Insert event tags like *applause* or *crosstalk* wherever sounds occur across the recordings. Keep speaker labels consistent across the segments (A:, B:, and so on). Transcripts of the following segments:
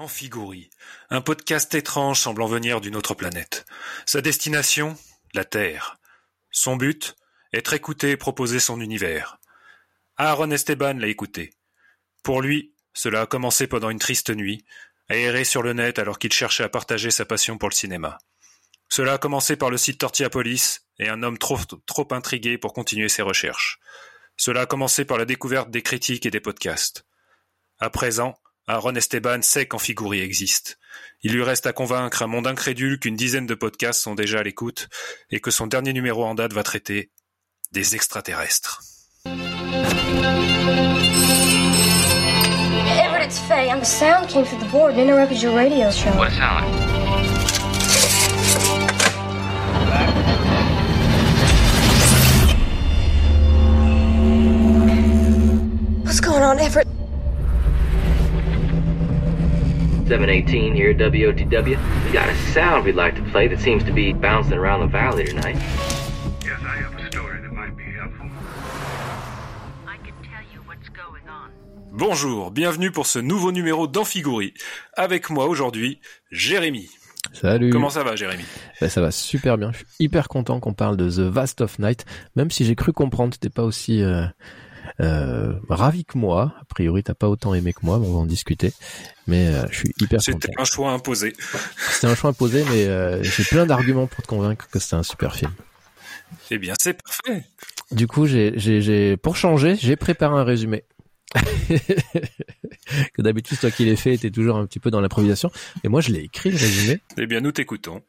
A: Amphigourie, un podcast étrange semblant venir d'une autre planète. Sa destination La Terre. Son but Être écouté et proposer son univers. Aaron Esteban l'a écouté. Pour lui, cela a commencé pendant une triste nuit, aéré sur le net alors qu'il cherchait à partager sa passion pour le cinéma. Cela a commencé par le site Tortillapolis et un homme trop, trop intrigué pour continuer ses recherches. Cela a commencé par la découverte des critiques et des podcasts. À présent, Aaron Esteban sait qu'Amphigourie existe. Il lui reste à convaincre un monde incrédule qu'une dizaine de podcasts sont déjà à l'écoute et que son dernier numéro en date va traiter des extraterrestres.
B: Everett, it's Faye. A sound came through the board and interrupted your radio show.
C: What sound?
B: What's going on, Everett?
C: 718 here at WOTW. We got a sound we'd like to play that seems to be bouncing around the valley tonight.
D: Yes, I have a story that might be helpful.
E: I can tell you what's going on.
A: Bonjour, bienvenue pour ce nouveau numéro d'Amphigourie. Avec moi aujourd'hui, Jérémy.
F: Salut.
A: Comment ça va, Jérémy?
F: Bah, ça va super bien. Je suis hyper content qu'on parle de The Vast of Night, même si j'ai cru comprendre que t'es pas aussi euh, euh, ravi que moi. A priori, t'as pas autant aimé que moi, mais on va en discuter. Mais euh, je suis hyper content.
A: C'était un choix imposé.
F: C'était un choix imposé, mais euh, j'ai plein d'arguments pour te convaincre que c'est un super film.
A: Eh bien, c'est parfait.
F: Du coup, j'ai, j'ai, j'ai, pour changer, j'ai préparé un résumé. *laughs* *laughs* que d'habitude, toi qui l'ai fait, t'es toujours un petit peu dans l'improvisation. Et moi, je l'ai écrit, le résumé.
A: Eh bien, nous t'écoutons.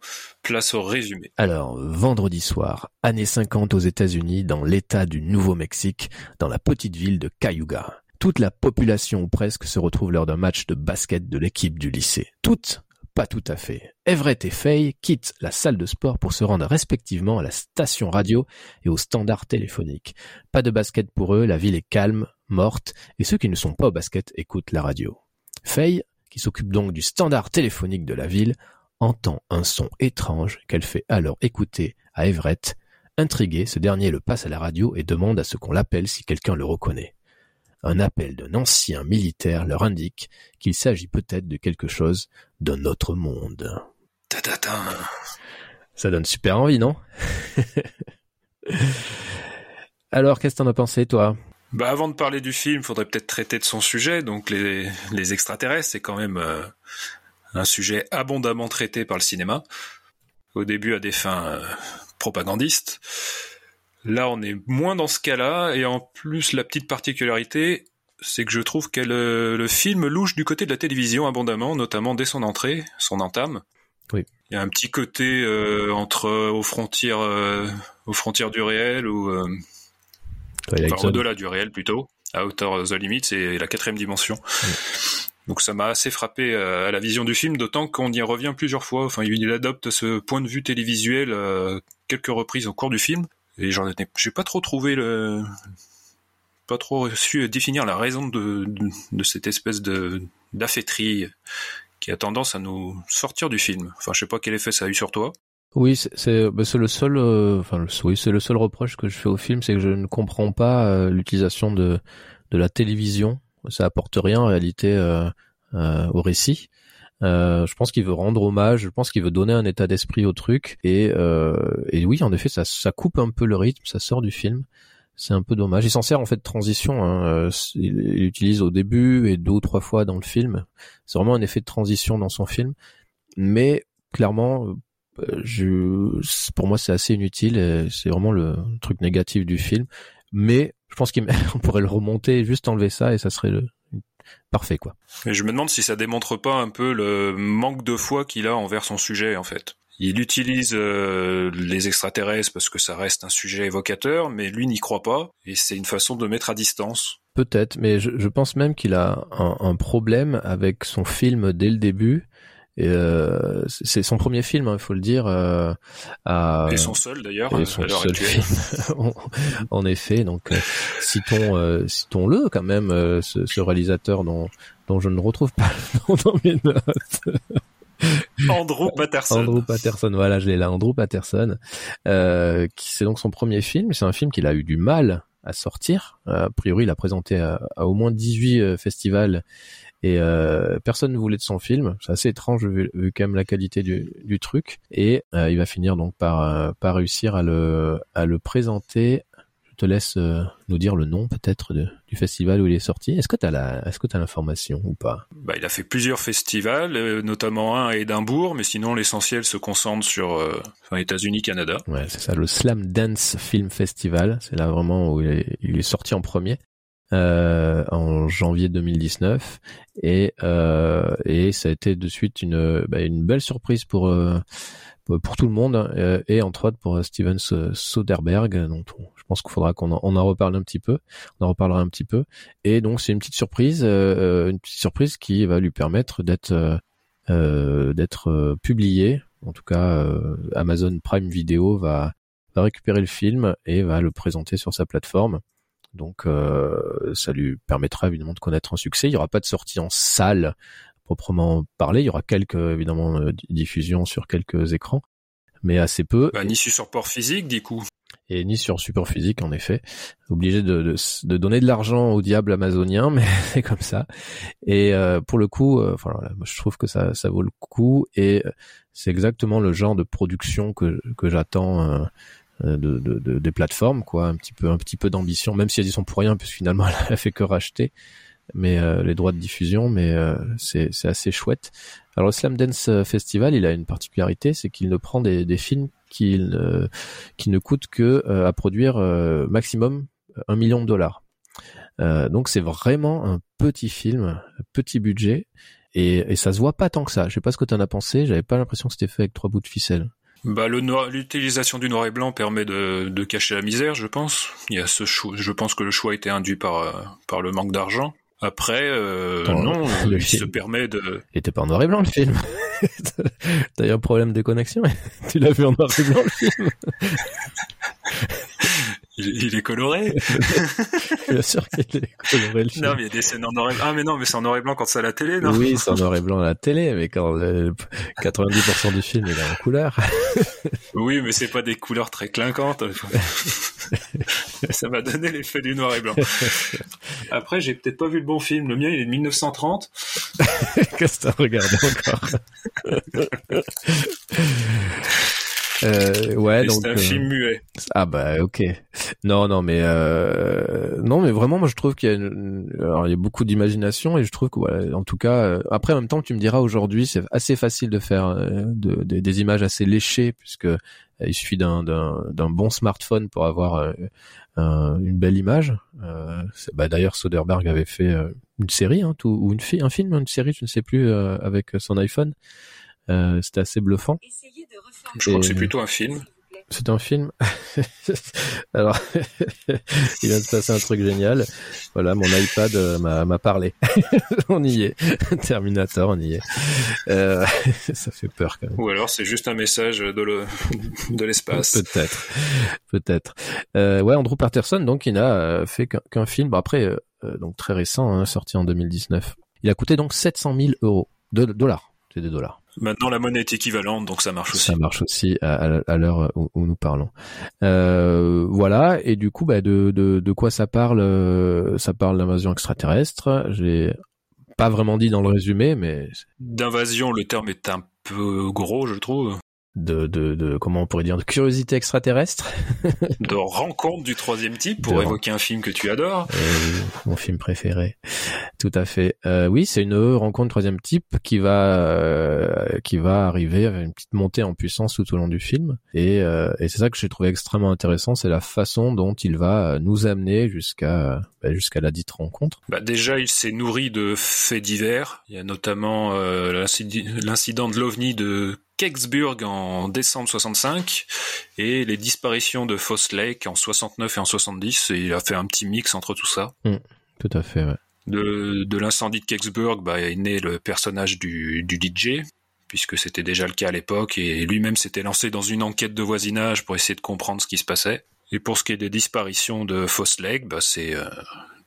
A: Place au résumé.
F: Alors, vendredi soir, années 50 aux États-Unis, dans l'État du Nouveau-Mexique, dans la petite ville de Cayuga. Toute la population ou presque se retrouve lors d'un match de basket de l'équipe du lycée. Toutes pas tout à fait. Everett et Faye quittent la salle de sport pour se rendre respectivement à la station radio et au standard téléphonique. Pas de basket pour eux, la ville est calme, morte, et ceux qui ne sont pas au basket écoutent la radio. Faye, qui s'occupe donc du standard téléphonique de la ville, entend un son étrange qu'elle fait alors écouter à Everett. Intrigué, ce dernier le passe à la radio et demande à ce qu'on l'appelle si quelqu'un le reconnaît. Un appel d'un ancien militaire leur indique qu'il s'agit peut-être de quelque chose d'un autre monde. Ça donne super envie, non? *laughs* Alors, qu'est-ce que t'en as pensé, toi?
A: Bah, avant de parler du film, faudrait peut-être traiter de son sujet. Donc, les, les extraterrestres, c'est quand même euh, un sujet abondamment traité par le cinéma. Au début, à des fins euh, propagandistes. Là, on est moins dans ce cas-là. Et en plus, la petite particularité, c'est que je trouve que le, le film louche du côté de la télévision abondamment, notamment dès son entrée, son entame.
F: Oui.
A: Il y a un petit côté euh, entre aux frontières, euh, aux frontières du réel ou euh, enfin, au-delà du réel plutôt, à hauteur the limit, c'est la quatrième dimension. Donc ça m'a assez frappé euh, à la vision du film, d'autant qu'on y revient plusieurs fois. Enfin, il adopte ce point de vue télévisuel euh, quelques reprises au cours du film, et j'en j'ai pas trop trouvé le, pas trop su définir la raison de, cette espèce de qui a tendance à nous sortir du film. Enfin, je sais pas quel effet ça a eu sur toi.
F: Oui, c'est bah, le seul, euh, enfin oui, c'est le seul reproche que je fais au film, c'est que je ne comprends pas euh, l'utilisation de de la télévision. Ça apporte rien en réalité euh, au récit. Euh, je pense qu'il veut rendre hommage, je pense qu'il veut donner un état d'esprit au truc, et euh, et oui, en effet, ça ça coupe un peu le rythme, ça sort du film. C'est un peu dommage. Il s'en sert en fait de transition. Hein. euh, Il il l'utilise au début et deux ou trois fois dans le film. C'est vraiment un effet de transition dans son film. Mais clairement, euh, je, pour moi, c'est assez inutile. C'est vraiment le truc négatif du film. Mais je pense qu'on *laughs* pourrait le remonter, juste enlever ça, et ça serait le parfait, quoi.
A: Mais je me demande si ça démontre pas un peu le manque de foi qu'il a envers son sujet en fait. Il utilise euh, les extraterrestres parce que ça reste un sujet évocateur, mais lui n'y croit pas, et c'est une façon de mettre à distance.
F: Peut-être, mais je, je pense même qu'il a un, un problème avec son film dès le début. Et, euh, c'est son premier film, il faut le dire. Euh, à-
A: Et son seul d'ailleurs,
F: et son seul film. *laughs* en, en effet, donc euh, citons, euh, citons-le quand même, euh, ce, ce réalisateur dont, dont je ne retrouve pas le dans mes notes. *laughs*
A: Andrew Patterson.
F: Andrew Patterson, voilà, je l'ai là, Andrew Patterson, euh, c'est donc son premier film. C'est un film qu'il a eu du mal à sortir. A priori, il a présenté à, à au moins 18 euh, festivals et euh, personne ne voulait de son film. C'est assez étrange vu, vu quand même la qualité du, du truc. Et euh, il va finir donc par, euh, par réussir à le, à le présenter. Je te laisse euh, nous dire le nom peut-être du festival où il est sorti. Est-ce que tu as la, est-ce que tu l'information ou pas?
A: Bah, il a fait plusieurs festivals, euh, notamment un à Édimbourg, mais sinon l'essentiel se concentre sur euh, enfin, États-Unis, Canada.
F: Ouais, c'est ça, le Slam Dance Film Festival. C'est là vraiment où il est, il est sorti en premier. Euh, en janvier 2019 et euh, et ça a été de suite une bah, une belle surprise pour euh, pour tout le monde euh, et entre autres pour Steven S- Soderbergh dont on- je pense qu'il faudra qu'on en, on en reparle un petit peu on en reparlera un petit peu. Et donc c'est une petite surprise euh, une petite surprise qui va lui permettre d'être euh, euh, d'être euh, publié en tout cas euh, Amazon Prime Video va va récupérer le film et va le présenter sur sa plateforme donc euh, ça lui permettra évidemment de connaître un succès. Il n'y aura pas de sortie en salle proprement parlé. Il y aura quelques évidemment euh, diffusions sur quelques écrans, mais assez peu.
A: Bah, ni sur support physique, du coup.
F: Et ni sur support physique en effet. Obligé de, de, de donner de l'argent au diable amazonien, *laughs* mais c'est comme ça. Et euh, pour le coup, euh, enfin, voilà, moi, je trouve que ça, ça vaut le coup et c'est exactement le genre de production que, que j'attends. euh, de, de, de- des plateformes quoi un petit peu un petit peu d'ambition même si elles y sont pour rien puisque finalement *laughs* elle a fait que racheter. Mais euh, les droits de diffusion mais euh, c'est c'est assez chouette. Alors le Slam Dance Festival il a une particularité c'est qu'il ne prend des, des films qui ne qui ne coûtent que euh, à produire euh, maximum un million de dollars. Euh, donc c'est vraiment un petit film petit budget et, et ça se voit pas tant que ça. Je sais pas ce que tu en as pensé j'avais pas l'impression que c'était fait avec trois bouts de ficelle
A: Bah, le noir- l'utilisation du noir et blanc permet de, de cacher la misère, je pense. Il y a ce choix, je pense que le choix a été induit par, euh, par le manque d'argent. Après, euh,
F: Attends,
A: non, *laughs*
F: le
A: il se permet de,
F: Il était pas en noir et blanc le film. T'as eu un problème de connexion *laughs* Tu l'as vu en noir et blanc le film
A: il, il est coloré. *laughs*
F: Bien sûr qu'il est coloré le film.
A: non, mais il y a des scènes en noir et blanc. Ah, mais non, mais c'est en noir et blanc quand c'est à la télé, non?
F: oui, c'est en noir et blanc à la télé, mais quand le 90% du film il est en couleur. *laughs*
A: Oui, mais c'est pas des couleurs très clinquantes. *laughs* Ça m'a donné l'effet du noir et blanc. Après, j'ai peut-être pas vu le bon film. Le mien, il est de 1930.
F: Qu'est-ce que t'as regardé encore? Euh, ouais, donc
A: c'est un
F: euh,
A: film muet.
F: ah bah ok. Non non mais euh, non mais vraiment moi je trouve qu'il y a une... alors il y a beaucoup d'imagination et je trouve que voilà en tout cas euh, après en même temps tu me diras aujourd'hui c'est assez facile de faire euh, de- de- des images assez léchées puisque euh, il suffit d'un d'un d'un bon smartphone pour avoir euh, un- une belle image. Euh, c'est- bah d'ailleurs Soderbergh avait fait euh, une série hein, tout, ou une fi- un film une série je ne sais plus euh, avec son iPhone. Euh, C'était assez bluffant.
A: Je crois que c'est plutôt un film.
F: C'est un film. *laughs* Alors, *laughs* il vient de se passer un truc génial. Voilà, mon iPad euh, m'a parlé. *laughs* on y est. Terminator, on y est. Euh, ça fait peur quand même.
A: Ou alors, c'est juste un message de le- de l'espace.
F: Peut-être, peut-être. Euh, ouais, Andrew Patterson, donc, il n'a fait qu'un film. Bon, après, donc très récent, hein, sorti en 2019. Il a coûté donc 700 000 euros, de dollars. C'est des dollars.
A: Maintenant, la monnaie est équivalente, donc ça marche aussi.
F: Ça marche aussi à, à- à l'heure où, où nous parlons. Euh, voilà, et du coup, bah, de, de, de quoi ça parle euh, Ça parle d'invasion extraterrestre. J'ai pas vraiment dit dans le résumé, mais
A: D'invasion, le terme est un peu gros, je trouve.
F: De, de, de comment on pourrait dire de curiosité extraterrestre. *laughs*
A: De rencontre du troisième type, pour
F: De-
A: évoquer un film que tu adores.
F: Euh, mon film préféré. Tout à fait. Euh, oui, c'est une rencontre troisième type qui va euh, qui va arriver avec une petite montée en puissance tout au long du film. Et, euh, et c'est ça que j'ai trouvé extrêmement intéressant, c'est la façon dont il va nous amener jusqu'à bah, jusqu'à la dite rencontre.
A: Bah, déjà, il s'est nourri de faits divers. Il y a notamment euh, l'incident de l'OVNI de Kecksburg en décembre 65 et les disparitions de Foss Lake en 69 et en 70. Et il a fait un petit mix entre tout ça.
F: Tout à fait. Ouais.
A: De, de l'incendie de Kecksburg bah, est né le personnage du, du DJ, puisque c'était déjà le cas à l'époque, et lui-même s'était lancé dans une enquête de voisinage pour essayer de comprendre ce qui se passait. Et pour ce qui est des disparitions de Foss Lake, bah, c'est euh,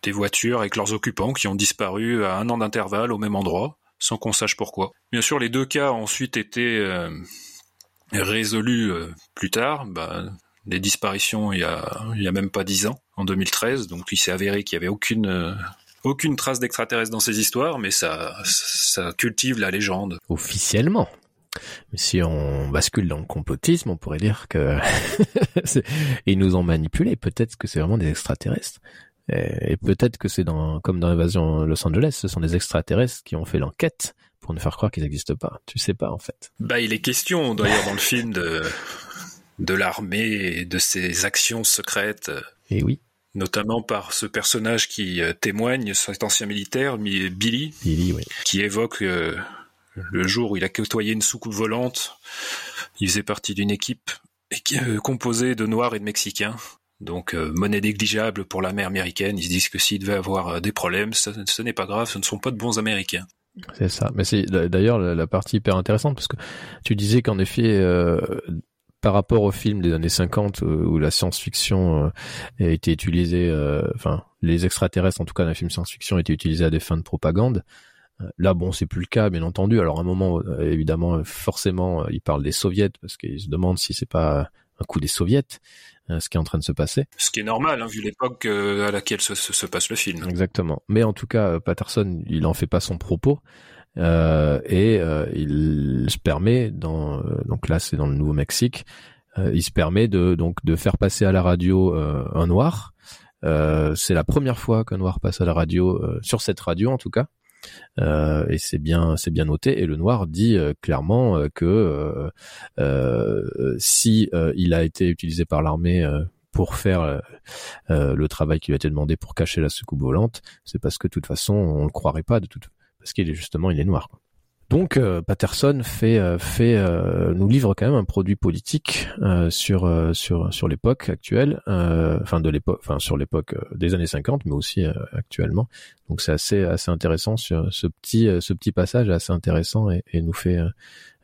A: des voitures avec leurs occupants qui ont disparu à un an d'intervalle au même endroit, sans qu'on sache pourquoi. Bien sûr, les deux cas ont ensuite été euh, résolus euh, plus tard. Bah, des disparitions il y a, il y a même pas dix ans, en 2013, donc il s'est avéré qu'il y avait aucune... euh, aucune trace d'extraterrestres dans ces histoires, mais ça, ça cultive la légende.
F: Officiellement. Si on bascule dans le complotisme, on pourrait dire que *laughs* ils nous ont manipulés. Peut-être que c'est vraiment des extraterrestres. Et, peut-être que c'est dans, comme dans l'invasion Los Angeles, ce sont des extraterrestres qui ont fait l'enquête pour nous faire croire qu'ils n'existent pas. Tu sais pas, en fait.
A: Bah, il est question, d'ailleurs, dans le film de, de l'armée et de ses actions secrètes.
F: Et oui.
A: Notamment par ce personnage qui euh, témoigne, cet ancien militaire, Billy.
F: Billy, oui.
A: Qui évoque euh, le jour où il a côtoyé une soucoupe volante. Il faisait partie d'une équipe euh, composée de Noirs et de Mexicains. Donc monnaie négligeable pour l'armée américaine. Ils se disent que s'il devait avoir des problèmes, ce, ce n'est pas grave, ce ne sont pas de bons Américains.
F: C'est ça. Mais c'est d'ailleurs la, partie hyper intéressante parce que tu disais qu'en effet, euh, par rapport au film des années 50 euh, où la science-fiction euh, a été utilisée, euh, enfin les extraterrestres en tout cas dans les films science-fiction étaient utilisés à des fins de propagande. Là, bon, c'est plus le cas, bien entendu. Alors, à un moment, évidemment, forcément, ils parlent des soviets parce qu'ils se demandent si c'est pas un coup des soviets, ce qui est en train de se passer.
A: Ce qui est normal, hein, vu l'époque à laquelle se, se, passe le film.
F: Exactement. Mais en tout cas, Patterson, il en fait pas son propos. Euh, et euh, il se permet dans euh, donc là c'est dans le Nouveau-Mexique il se permet de donc de faire passer à la radio un noir c'est la première fois qu'un noir passe à la radio sur cette radio en tout cas euh, et c'est bien c'est bien noté et le noir dit clairement que si il a été utilisé par l'armée pour faire le travail qui lui a été demandé pour cacher la soucoupe volante c'est parce que de toute façon on le croirait pas de toute parce qu'il est justement il est noir. Donc euh, Patterson fait euh, fait euh, nous livre quand même un produit politique sur sur sur l'époque actuelle, enfin de l'époque, enfin sur l'époque des années 50, mais aussi actuellement. Donc c'est assez assez intéressant sur ce petit ce petit passage assez intéressant et, et nous fait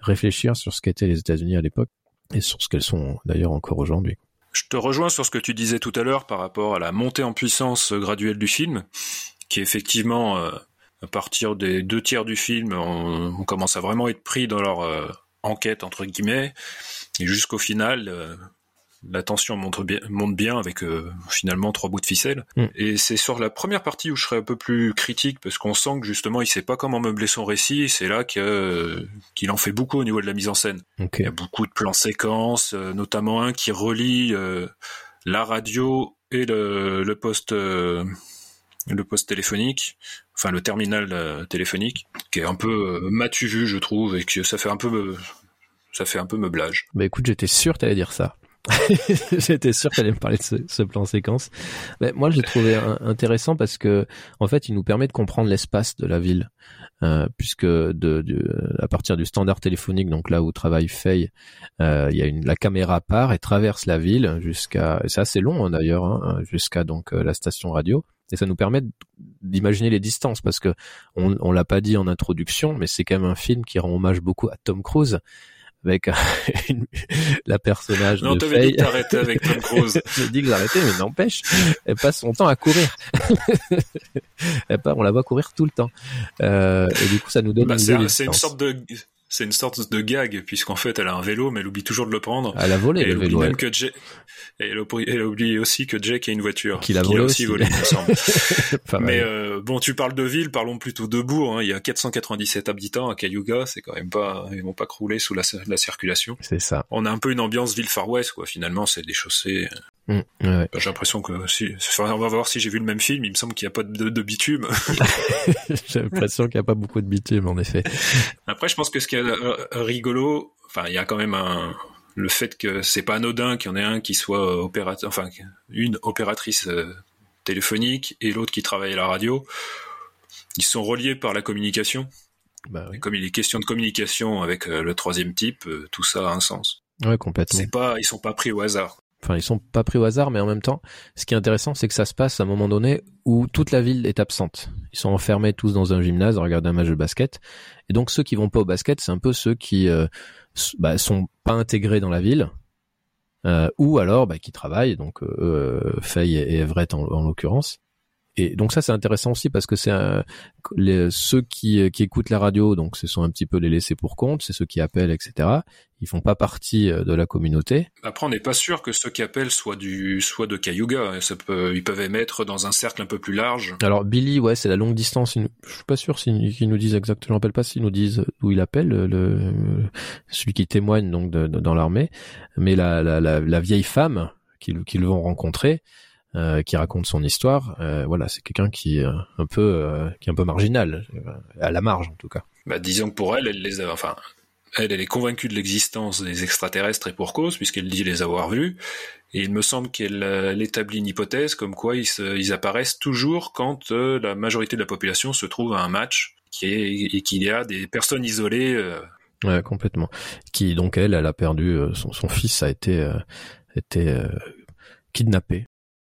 F: réfléchir sur ce qu'étaient les États-Unis à l'époque et sur ce qu'elles sont d'ailleurs encore aujourd'hui.
A: Je te rejoins sur ce que tu disais tout à l'heure par rapport à la montée en puissance graduelle du film, qui effectivement à partir des deux tiers du film, on, commence à vraiment être pris dans leur euh, enquête entre guillemets, et jusqu'au final, euh, la tension monte bien, monte bien avec euh, finalement trois bouts de ficelle. Mm. Et c'est sur la première partie où je serais un peu plus critique parce qu'on sent que justement il sait pas comment meubler son récit. C'est là que qu'il en fait beaucoup au niveau de la mise en scène. Il y a beaucoup de plans séquences, notamment un qui relie la radio et le, le poste le poste téléphonique, enfin le terminal euh, téléphonique, qui est un peu euh, matu vu, je trouve, et que ça fait un peu, ça fait un peu meublage.
F: Bah écoute, j'étais sûr que t'allais dire ça. *laughs* J'étais sûr qu'elle allait me parler de ce, plan séquence. Mais moi, j'ai trouvé intéressant parce que, en fait, il nous permet de comprendre l'espace de la ville, euh, puisque de, à partir du standard téléphonique, donc là où travaille Faye, euh, il y a la caméra part et traverse la ville jusqu'à, c'est assez long hein, d'ailleurs, hein, jusqu'à donc la station radio et ça nous permet d'imaginer les distances parce que on, on l'a pas dit en introduction, mais c'est quand même un film qui rend hommage beaucoup à Tom Cruise avec *laughs* la personnage
A: non,
F: de
A: Faye. dit d'arrêter avec Tom *laughs* Cruise.
F: J'ai dit que j'arrêtais, mais n'empêche, elle passe son temps à courir. *laughs* elle on la voit courir tout le temps. Euh, et du coup, ça nous donne
A: bah, une C'est une sorte de c'est une sorte de gag puisqu'en fait elle a un vélo mais elle oublie toujours de le prendre.
F: Elle a volé
A: le
F: vélo.
A: Même que Jay... Et elle, elle oublie aussi que Jake a une voiture.
F: Qu'il a volé aussi,
A: volé, il me semble. *laughs* mais euh, bon, tu parles de ville, parlons plutôt de bourg. Hein. Il y a 497 habitants à Cayuga, c'est quand même pas, ils vont pas crouler sous la, la circulation.
F: C'est ça.
A: On a un peu une ambiance ville Far West, quoi. Finalement, c'est des chaussées.
F: Mmh, ouais.
A: J'ai l'impression que si, on va voir si j'ai vu le même film. Il me semble qu'il n'y a pas de, de bitume. *laughs*
F: j'ai l'impression qu'il n'y a pas beaucoup de bitume, en effet.
A: Après, je pense que ce qui rigolo, enfin, il y a quand même un, le fait que c'est pas anodin qu'il y en ait un qui soit opérateur, enfin une opératrice euh, téléphonique et l'autre qui travaille à la radio, ils sont reliés par la communication.
F: Bah
A: comme il est question de communication avec euh, le troisième type, euh, tout ça a un sens.
F: Ouais, complètement.
A: C'est pas, ils sont pas pris au hasard.
F: Enfin, ils sont pas pris au hasard, mais en même temps, ce qui est intéressant, c'est que ça se passe à un moment donné où toute la ville est absente. Ils sont enfermés tous dans un gymnase à regarder un match de basket. Et donc, ceux qui vont pas au basket, c'est un peu ceux qui bah, sont pas intégrés dans la ville, euh, ou alors bah, qui travaillent, donc euh, Faye et Everett en, l'occurrence. Et donc ça c'est intéressant aussi parce que c'est ceux qui, qui écoutent la radio, donc ce sont un petit peu les laissés pour compte, c'est ceux qui appellent, etc. Ils font pas partie euh, de la communauté.
A: Après, on n'est pas sûr que ceux qui appellent soient du, soient de Cayuga. Ça peut, ils peuvent émettre dans un cercle un peu plus large.
F: Alors Billy, ouais, c'est la longue distance. Je suis pas sûr s'ils nous disent exactement. Je rappelle pas s'ils nous disent d'où il appelle le, celui qui témoigne donc de- de- dans l'armée. Mais la, la, la, la vieille femme qu'ils qu'ils vont rencontrer, euh, qui raconte son histoire, euh, voilà, c'est quelqu'un qui est un peu euh, qui est un peu marginal, euh, à la marge en tout cas.
A: Bah, disons que pour elle, elle les a, enfin, elle, elle est convaincue de l'existence des extraterrestres et pour cause, puisqu'elle dit les avoir vus. Et il me semble qu'elle euh, établit une hypothèse comme quoi ils, se- ils apparaissent toujours quand euh, la majorité de la population se trouve à un match qui est, et qu'il y a des personnes isolées. euh,
F: Ouais, complètement. Qui donc elle, elle a perdu euh, son, son fils a été euh, été euh, kidnappé,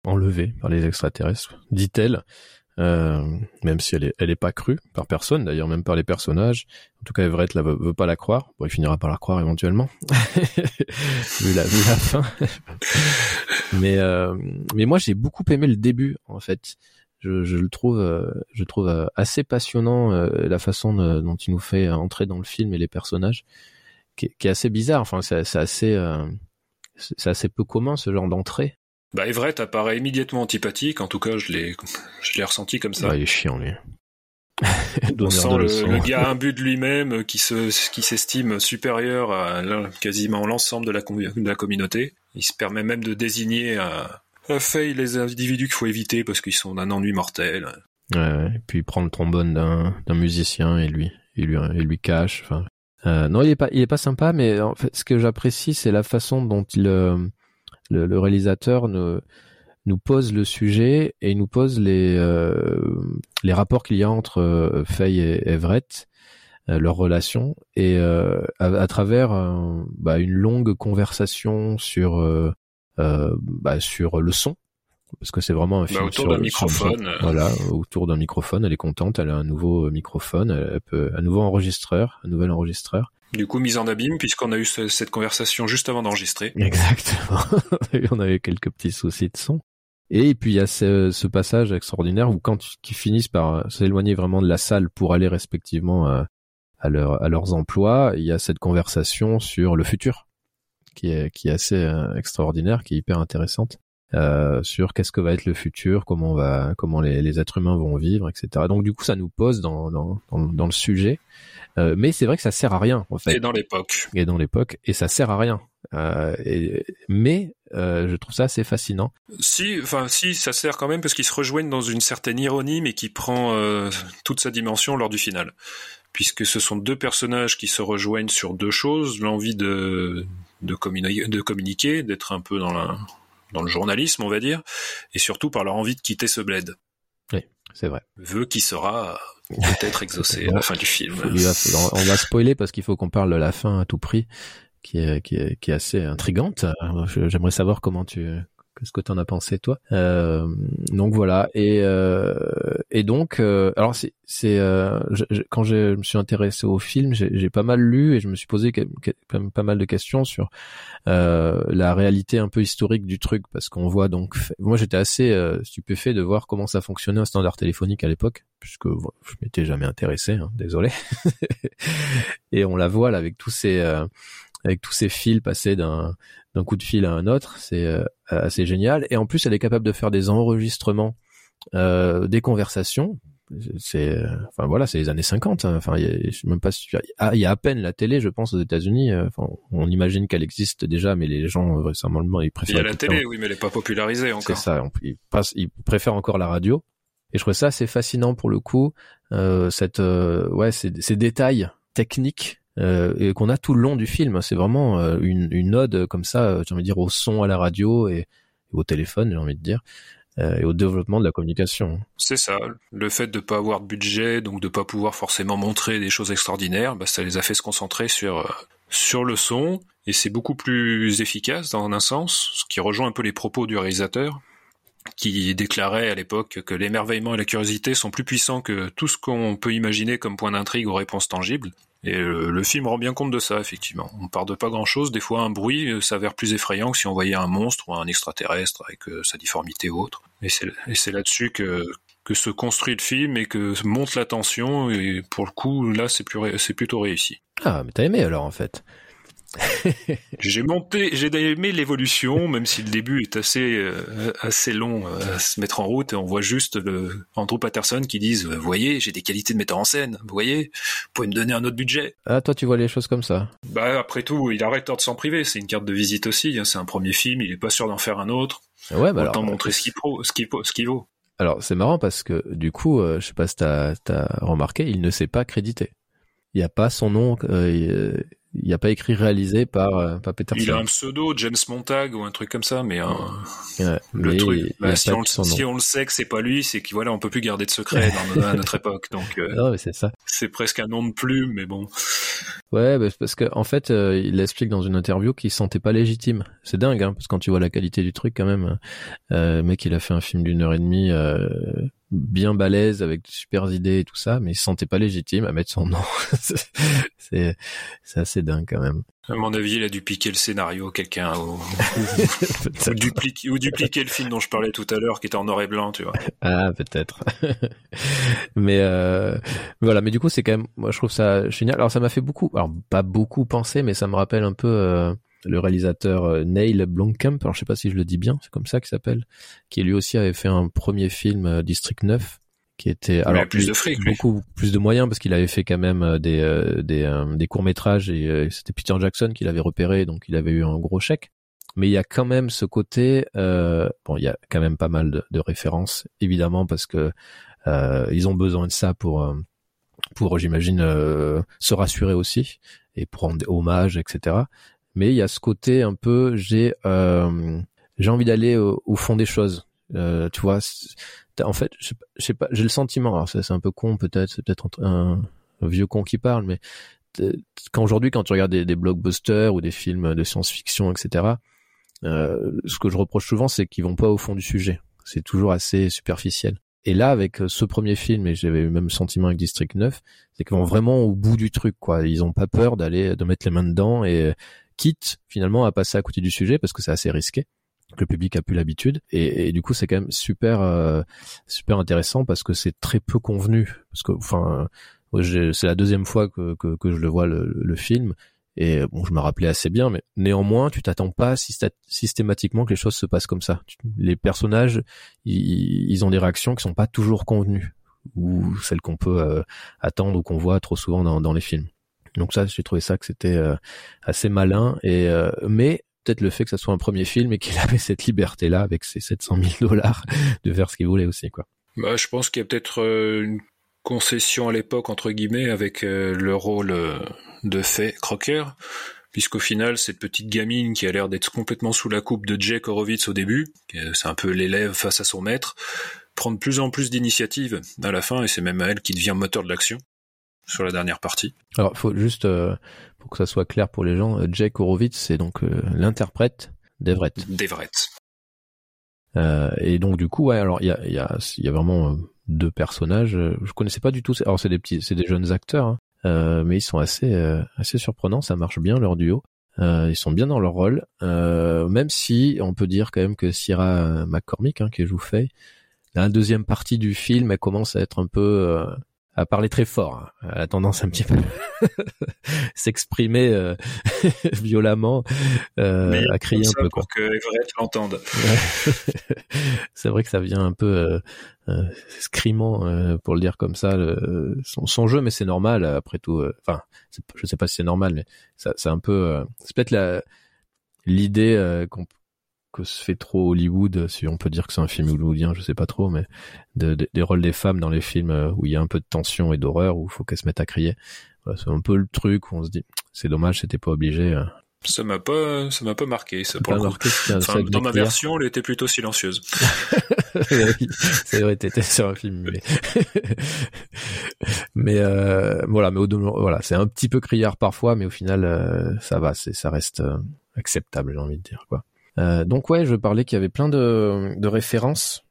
F: enlevé par les extraterrestres, dit-elle. Euh, même si elle est, elle pas crue par personne, d'ailleurs même par les personnages. En tout cas, Everett la veut, pas la croire. Bon, il finira par la croire éventuellement, *laughs* vu la, fin. *laughs* mais euh, mais moi j'ai beaucoup aimé le début en fait. Je, le trouve, euh, je trouve assez passionnant la façon dont il nous fait entrer dans le film et les personnages, qui, est- qui est assez bizarre. Enfin, c'est assez, c'est assez peu commun ce genre d'entrée.
A: Bah, Everett apparaît immédiatement antipathique. En tout cas, je l'ai, je l'ai ressenti comme ça.
F: Ouais, il est chiant lui.
A: On *laughs* sent le, le gars *laughs* imbu de lui-même euh, qui se, qui s'estime supérieur à quasiment l'ensemble de la, com- de la communauté. Il se permet même de désigner à, à Faye les individus qu'il faut éviter parce qu'ils sont d'un ennui mortel.
F: Ouais, ouais. Et puis il prend le trombone d'un d'un musicien et lui, il lui, il lui cache. Enfin, euh, non, il est pas, il est pas sympa, mais en fait, ce que j'apprécie, c'est la façon dont il, euh, le, le réalisateur ne, nous pose le sujet et il nous pose les, euh, les rapports qu'il y a entre euh, Faye et Everett, euh, leur relation, et euh, à, à travers euh, bah, une longue conversation sur, euh, bah, sur le son, parce que c'est vraiment un
A: Bah,
F: film
A: autour
F: sur,
A: d'un microphone.
F: Voilà, autour d'un microphone, elle est contente, elle a un nouveau microphone, elle peut, un nouveau enregistreur, un nouvel enregistreur.
A: Du coup, mise en abîme puisqu'on a eu ce- cette conversation juste avant d'enregistrer.
F: Exactement. *laughs* On avait quelques petits soucis de son. Et puis il y a ce, passage extraordinaire où quand ils finissent par euh, s'éloigner vraiment de la salle pour aller respectivement à, à, leur, à leurs emplois, il y a cette conversation sur le futur qui est, assez euh, extraordinaire, qui est hyper intéressante. Euh, sur qu'est-ce que va être le futur, comment les, êtres humains vont vivre, etc. Donc du coup, ça nous pose dans le sujet, Euh, mais c'est vrai que ça sert à rien en fait
A: Et dans l'époque.
F: et dans l'époque, et ça sert à rien. Euh, et- mais euh, je trouve ça assez fascinant.
A: Si, enfin, si, ça sert quand même parce qu'ils se rejoignent dans une certaine ironie, mais qui prend toute sa dimension lors du final. Puisque ce sont deux personnages qui se rejoignent sur deux choses, l'envie de, de, communi- de communiquer, d'être un peu dans, la, dans le journalisme, on va dire, et surtout par leur envie de quitter ce bled.
F: C'est vrai.
A: Vœu qui sera peut-être exaucé à la fin du film.
F: On va spoiler parce qu'il faut qu'on parle de la fin à tout prix, qui est, qui est, qui est assez intrigante. Euh, J'aimerais savoir comment tu, qu'est-ce que t'en as pensé toi. Euh, donc voilà. Et euh, et donc, euh, alors c'est, c'est euh, quand je me suis intéressé au film, j'ai pas mal lu et je me suis posé que- que- quand même pas mal de questions sur euh, la réalité un peu historique du truc parce qu'on voit donc moi j'étais assez euh, stupéfait de voir comment ça fonctionnait un standard téléphonique à l'époque puisque bon, je m'étais jamais intéressé hein, désolé *laughs* et on la voit là avec tous ces avec tous ces fils passés d'un d'un coup de fil à un autre c'est euh, assez génial et en plus elle est capable de faire des enregistrements euh, des conversations c'est enfin voilà c'est les années 50 hein. enfin il y a, je sais même pas ah, il y a à peine la télé je pense aux États-Unis euh, enfin on imagine qu'elle existe déjà mais les gens vraisemblablement ils
A: Il
F: préfèrent
A: y a la télé, oui, mais elle n'est pas popularisée
F: c'est
A: encore.
F: ça. on- Ils, passent- ils préfèrent encore la radio. Et je trouve ça assez fascinant pour le coup, euh, cette, euh, ouais, ces, ces détails techniques et qu'on a tout le long du film. C'est vraiment euh, une, ode comme ça, euh, j'ai envie de dire, au son à la radio et, au téléphone, j'ai envie de dire, euh, et au développement de la communication.
A: C'est ça. Le fait de pas avoir de budget, donc de pas pouvoir forcément montrer des choses extraordinaires, bah, ça les a fait se concentrer sur euh, sur le son et c'est beaucoup plus efficace dans un sens, ce qui rejoint un peu les propos du réalisateur qui déclarait à l'époque que l'émerveillement et la curiosité sont plus puissants que tout ce qu'on peut imaginer comme point d'intrigue ou réponse tangible. Et le film rend bien compte de ça, effectivement. On part de pas grand-chose, des fois un bruit euh, s'avère plus effrayant que si on voyait un monstre ou un extraterrestre avec euh, sa difformité ou autre. Et c'est là-dessus que que se construit le film et que monte la tension. Et pour le coup, là, c'est plutôt réussi.
F: Ah, mais t'as aimé alors en fait.
A: J'ai monté, j'ai aimé l'évolution, même si le début est assez euh, assez long euh, à se mettre en route et on voit juste le Andrew Patterson qui disent, vous voyez, j'ai des qualités de metteur en scène, vous voyez, vous pouvez me donner un autre budget.
F: Ah, toi tu vois les choses comme ça.
A: Bah après tout, il arrête de s'en priver, c'est une carte de visite aussi, hein, c'est un premier film, il est pas sûr d'en faire un autre,
F: Ouais, bah
A: autant
F: alors.
A: montrer ce qu'il pro, ce qu'il ce qu'il vaut.
F: Alors c'est marrant parce que du coup, euh, je sais pas si t'as as remarqué, il ne s'est pas crédité. Il n'y a pas son nom, euh, il n'y a pas écrit réalisé par, euh, par Peter
A: Il a un pseudo, James Montag ou un truc comme ça, mais
F: Ouais,
A: le
F: mais
A: truc, bah, si, on, le-
F: son nom.
A: si on le sait que c'est pas lui, c'est que voilà, on peut plus garder de secret dans, à notre *laughs* époque, donc euh,
F: c'est ça.
A: c'est presque un nom de plume, mais bon.
F: Ouais, bah, parce que en fait, euh, il explique dans une interview qu'il se sentait pas légitime. C'est dingue, hein, parce que quand tu vois la qualité du truc, quand même, euh, le mec, il a fait un film d'une heure et demie, euh, bien balèze, avec de super idées et tout ça, mais il se sentait pas légitime à mettre son nom. *laughs* c'est assez dingue quand même.
A: À mon avis, il a dû piquer le scénario, quelqu'un, ou, *laughs* ou, dupliquer, ou dupliquer le film dont je parlais tout à l'heure, qui était en noir et blanc, tu vois.
F: Ah, peut-être. *laughs* mais euh, voilà, mais du coup, c'est quand même, moi, je trouve ça génial. Alors, ça m'a fait beaucoup, alors pas beaucoup penser, mais ça me rappelle un peu euh, le réalisateur euh, Neil Blomkamp. Alors, je sais pas si je le dis bien, c'est comme ça qu'il s'appelle, qui lui aussi avait fait un premier film, euh, District 9, qui était alors
A: avait plus
F: lui,
A: de fric, lui.
F: beaucoup plus de moyens parce qu'il avait fait quand même euh, des euh, des, euh, des courts métrages et euh, c'était Peter Jackson qui l'avait repéré, donc il avait eu un gros chèque. Mais il y a quand même ce côté euh, bon il y a quand même pas mal de, de références évidemment parce que euh, ils ont besoin de ça pour pour j'imagine euh, se rassurer aussi et pour rendre hommage etc mais il y a ce côté un peu j'ai euh, j'ai envie d'aller au, au fond des choses. Euh, tu vois en fait je sais pas- j'ai le sentiment alors c'est un peu con peut-être c'est peut-être un, un vieux con qui parle mais quand aujourd'hui quand tu regardes des, des blockbusters ou des films de science-fiction etc euh, ce que je reproche souvent, c'est qu'ils vont pas au fond du sujet. C'est toujours assez superficiel. Et là, avec euh, ce premier film, et j'avais le même sentiment avec District 9, c'est qu'ils vont vraiment au bout du truc, quoi. Ils ont pas peur d'aller, de mettre les mains dedans et euh, quitte finalement à passer à côté du sujet parce que c'est assez risqué que le public a plus l'habitude et, du coup c'est quand même super euh, super intéressant parce que c'est très peu convenu parce que enfin c'est la deuxième fois que, que, que je le vois le, le film et bon, je me rappelais assez bien, mais néanmoins, tu t'attends pas systématiquement que les choses se passent comme ça. Les personnages, ils, ils ont des réactions qui sont pas toujours convenues, ou celles qu'on peut euh, attendre ou qu'on voit trop souvent dans, dans les films. Donc ça, j'ai trouvé ça que c'était euh, assez malin. Et euh, mais peut-être le fait que ça soit un premier film et qu'il *laughs* avait cette liberté-là avec ses 700 000 dollars de faire ce qu'il voulait aussi, quoi.
A: Bah, je pense qu'il y a peut-être euh, une concession à l'époque, entre guillemets, avec euh, le rôle euh, de fait Crocker, puisqu'au final, cette petite gamine qui a l'air d'être complètement sous la coupe de Jake Horowitz au début, c'est un peu l'élève face à son maître, prend de plus en plus d'initiative à la fin, et c'est même elle qui devient moteur de l'action sur la dernière partie.
F: Alors, faut juste euh, pour que ça soit clair pour les gens, euh, Jake Horowitz, c'est donc euh, l'interprète d'Everett.
A: D'Everett.
F: Euh, et donc du coup, ouais, alors il y a, y a, y a vraiment euh, deux personnages. euh, Je connaissais pas du tout. Alors c'est des petits, c'est des jeunes acteurs, hein, euh, mais ils sont assez, euh, assez surprenants. Ça marche bien leur duo. Euh, ils sont bien dans leur rôle, euh, même si on peut dire quand même que Sierra McCormick, hein, qui joue Faye, la deuxième partie du film, elle commence à être un peu euh, à parler très fort. hein. Elle a tendance un petit peu *laughs* s'exprimer euh, *laughs* violemment, euh, à crier un peu. Quoi.
A: pour que Everett l'entende. *laughs*
F: C'est vrai que ça vient un peu euh, euh, scrimant euh, pour le dire comme ça le- son, son jeu mais c'est normal après tout enfin je sais pas si c'est normal mais ça c'est un peu euh, c'est peut-être la l'idée euh, qu'on que se fait trop Hollywood si on peut dire que c'est un film hollywoodien je sais pas trop mais de, de- des rôles des femmes dans les films euh, où il y a un peu de tension et d'horreur où il faut qu'elles se mettent à crier Voilà, c'est un peu le truc où on se dit c'est dommage c'était pas obligé euh.
A: Ça m'a pas, ça m'a pas marqué, ça pour le
F: marqué,
A: Enfin, dans ma version, elle était plutôt silencieuse. *laughs*
F: C'est vrai, t'étais sur un film muet. *laughs* mais euh, voilà, mais au voilà, c'est un petit peu criard parfois, mais au final, euh, ça va, c'est, ça reste euh, acceptable, j'ai envie de dire quoi. Euh, donc ouais, je parlais qu'il y avait plein de, de références.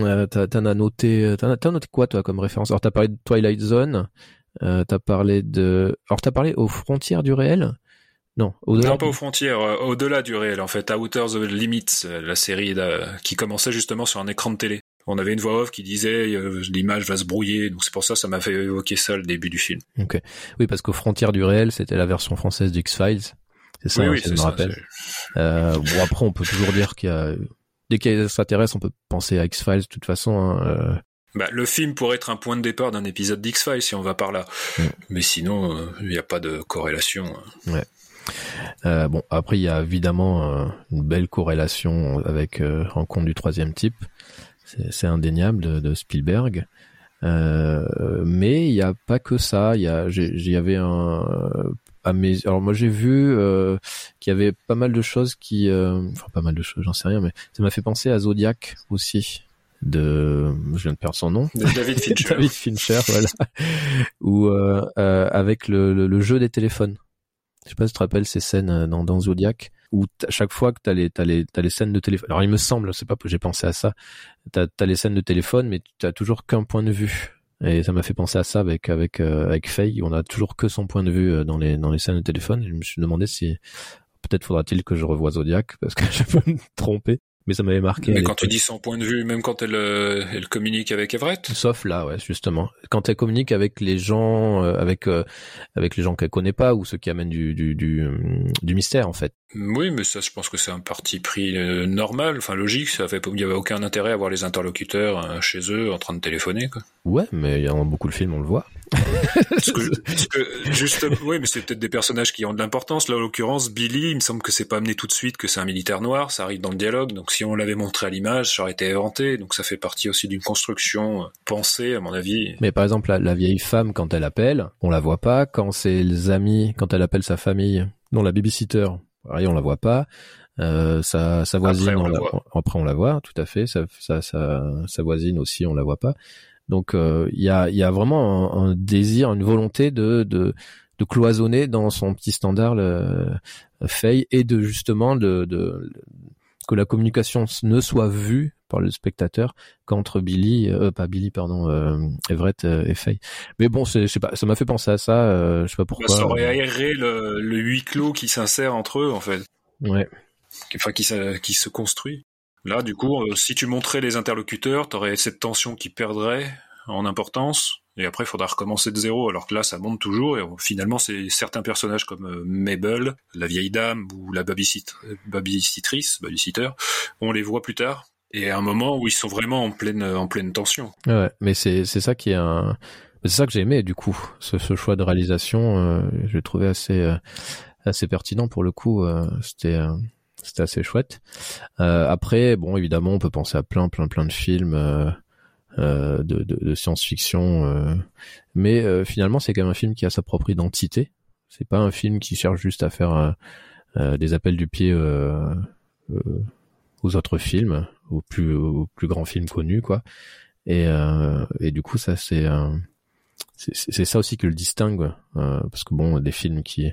F: Euh, t'as- t'en as noté, t'en as, t'as noté quoi toi comme référence? Alors t'as parlé de Twilight Zone, euh, t'as parlé de, alors t'as parlé aux frontières du réel? Non, au-delà.
A: Non, pas aux frontières, euh, au-delà du réel, en fait, Outer the Limits, la série qui commençait justement sur un écran de télé. On avait une voix off qui disait euh, l'image va se brouiller, donc c'est pour ça ça m'a fait évoquer ça le début du film.
F: Ok. Oui, parce qu'aux frontières du réel, c'était la version française d'X-Files. C'est ça,
A: Oui,
F: hein,
A: oui,
F: si je me rappelle. Euh, bon, après, on peut toujours dire qu'il y a... Dès qu'il y a des extraterrestres, on peut penser à X-Files de toute façon. hein, euh,
A: Bah, le film pourrait être un point de départ d'un épisode d'X-Files si on va par là.
F: Mm.
A: Mais sinon, euh, il n'y a pas de corrélation.
F: Euh, bon, après, il y a évidemment euh, une belle corrélation avec euh, Rencontre du troisième type. C'est indéniable de, de Spielberg. Euh, mais il n'y a pas que ça. Il y j'y avait un. À mes, alors moi j'ai vu euh, qu'il y avait pas mal de choses qui, euh, enfin pas mal de choses, j'en sais rien, mais ça m'a fait penser à Zodiac aussi. De, je viens de perdre son nom.
A: De David *laughs* Fincher.
F: David Fincher, voilà. *laughs* Ou euh, euh, avec le, le, le jeu des téléphones. Je sais pas si tu te rappelles ces scènes euh, dans, dans Zodiac où à chaque fois que t'as les t'as les t'as les scènes de téléphone. Alors il me semble, c'est pas que j'ai pensé à ça. T'as as les scènes de téléphone, mais t'as toujours qu'un point de vue. Et ça m'a fait penser à ça avec avec euh, avec Faye. On a toujours que son point de vue euh, dans les dans les scènes de téléphone. Je me suis demandé si peut-être faudra-t-il que je revoie Zodiac parce que *laughs* je peux me tromper. Mais ça m'avait marqué.
A: Mais quand tu dis son point de vue, même quand elle, euh, elle communique avec Everett,
F: Sauf là, ouais, justement. Quand elle communique avec les gens, euh, avec euh, avec les gens qu'elle connaît pas ou ceux qui amènent du du du, du mystère en fait.
A: oui, mais ça, je pense que c'est un parti pris euh, normal, enfin logique. Ça fait, il n'y avait aucun intérêt à voir les interlocuteurs euh, chez eux en train de téléphoner. Quoi.
F: Ouais, mais il y a beaucoup de films, on le voit.
A: Parce que, parce que juste, oui, mais c'est peut-être des personnages qui ont de l'importance. Là, en l'occurrence, Billy, il me semble que c'est pas amené tout de suite que c'est un militaire noir. Ça arrive dans le dialogue. Donc, si on l'avait montré à l'image, ça aurait été inventé. Donc, ça fait partie aussi d'une construction euh, pensée, à mon avis.
F: Mais par exemple, la, la vieille femme quand elle appelle, on la voit pas. Quand c'est les amis, quand elle appelle sa famille, non la babysitter, pareil, on la voit pas. Euh, sa, sa voisine,
A: Après, on la- voit.
F: après on la voit, tout à fait. Sa, sa, sa, sa voisine aussi, on la voit pas. Donc euh, il y a, il y a vraiment un, un désir, une volonté de, de, de cloisonner dans son petit standard le et de justement de, de que la communication ne soit vue par le spectateur qu'entre Billy, euh, pas Billy, pardon, euh, Everett euh, et Faye. Mais bon, je sais pas, ça m'a fait penser à ça. Euh, je sais pas pourquoi.
A: ça aurait aéré le, le huis clos qui s'insère entre eux, en fait.
F: Ouais.
A: Enfin, qui, qui se construit. Là, du coup, euh, si tu montrais les interlocuteurs, t'aurais cette tension qui perdrait en importance. Et après, il faudra recommencer de zéro, alors que là, ça monte toujours. Et finalement, c'est certains personnages comme euh, Mabel, la vieille dame, ou la babysit babysitrice, babysitter, on les voit plus tard. Et à un moment où ils sont vraiment en pleine, en pleine tension.
F: Ouais, mais c'est ça qui est un c'est ça que j'ai aimé du coup ce, ce choix de réalisation euh, je l'ai trouvé assez euh, assez pertinent pour le coup c'était c'était assez chouette. Euh, après bon évidemment on peut penser à plein plein plein de films euh, euh, de, de, de science-fiction euh, mais euh, finalement c'est quand même un film qui a sa propre identité. C'est pas un film qui cherche juste à faire euh, des appels du pied aux autres films aux plus aux plus grands films connus quoi. Et, et du coup, ça c'est c'est ça aussi qui le distingue, parce que bon, des films qui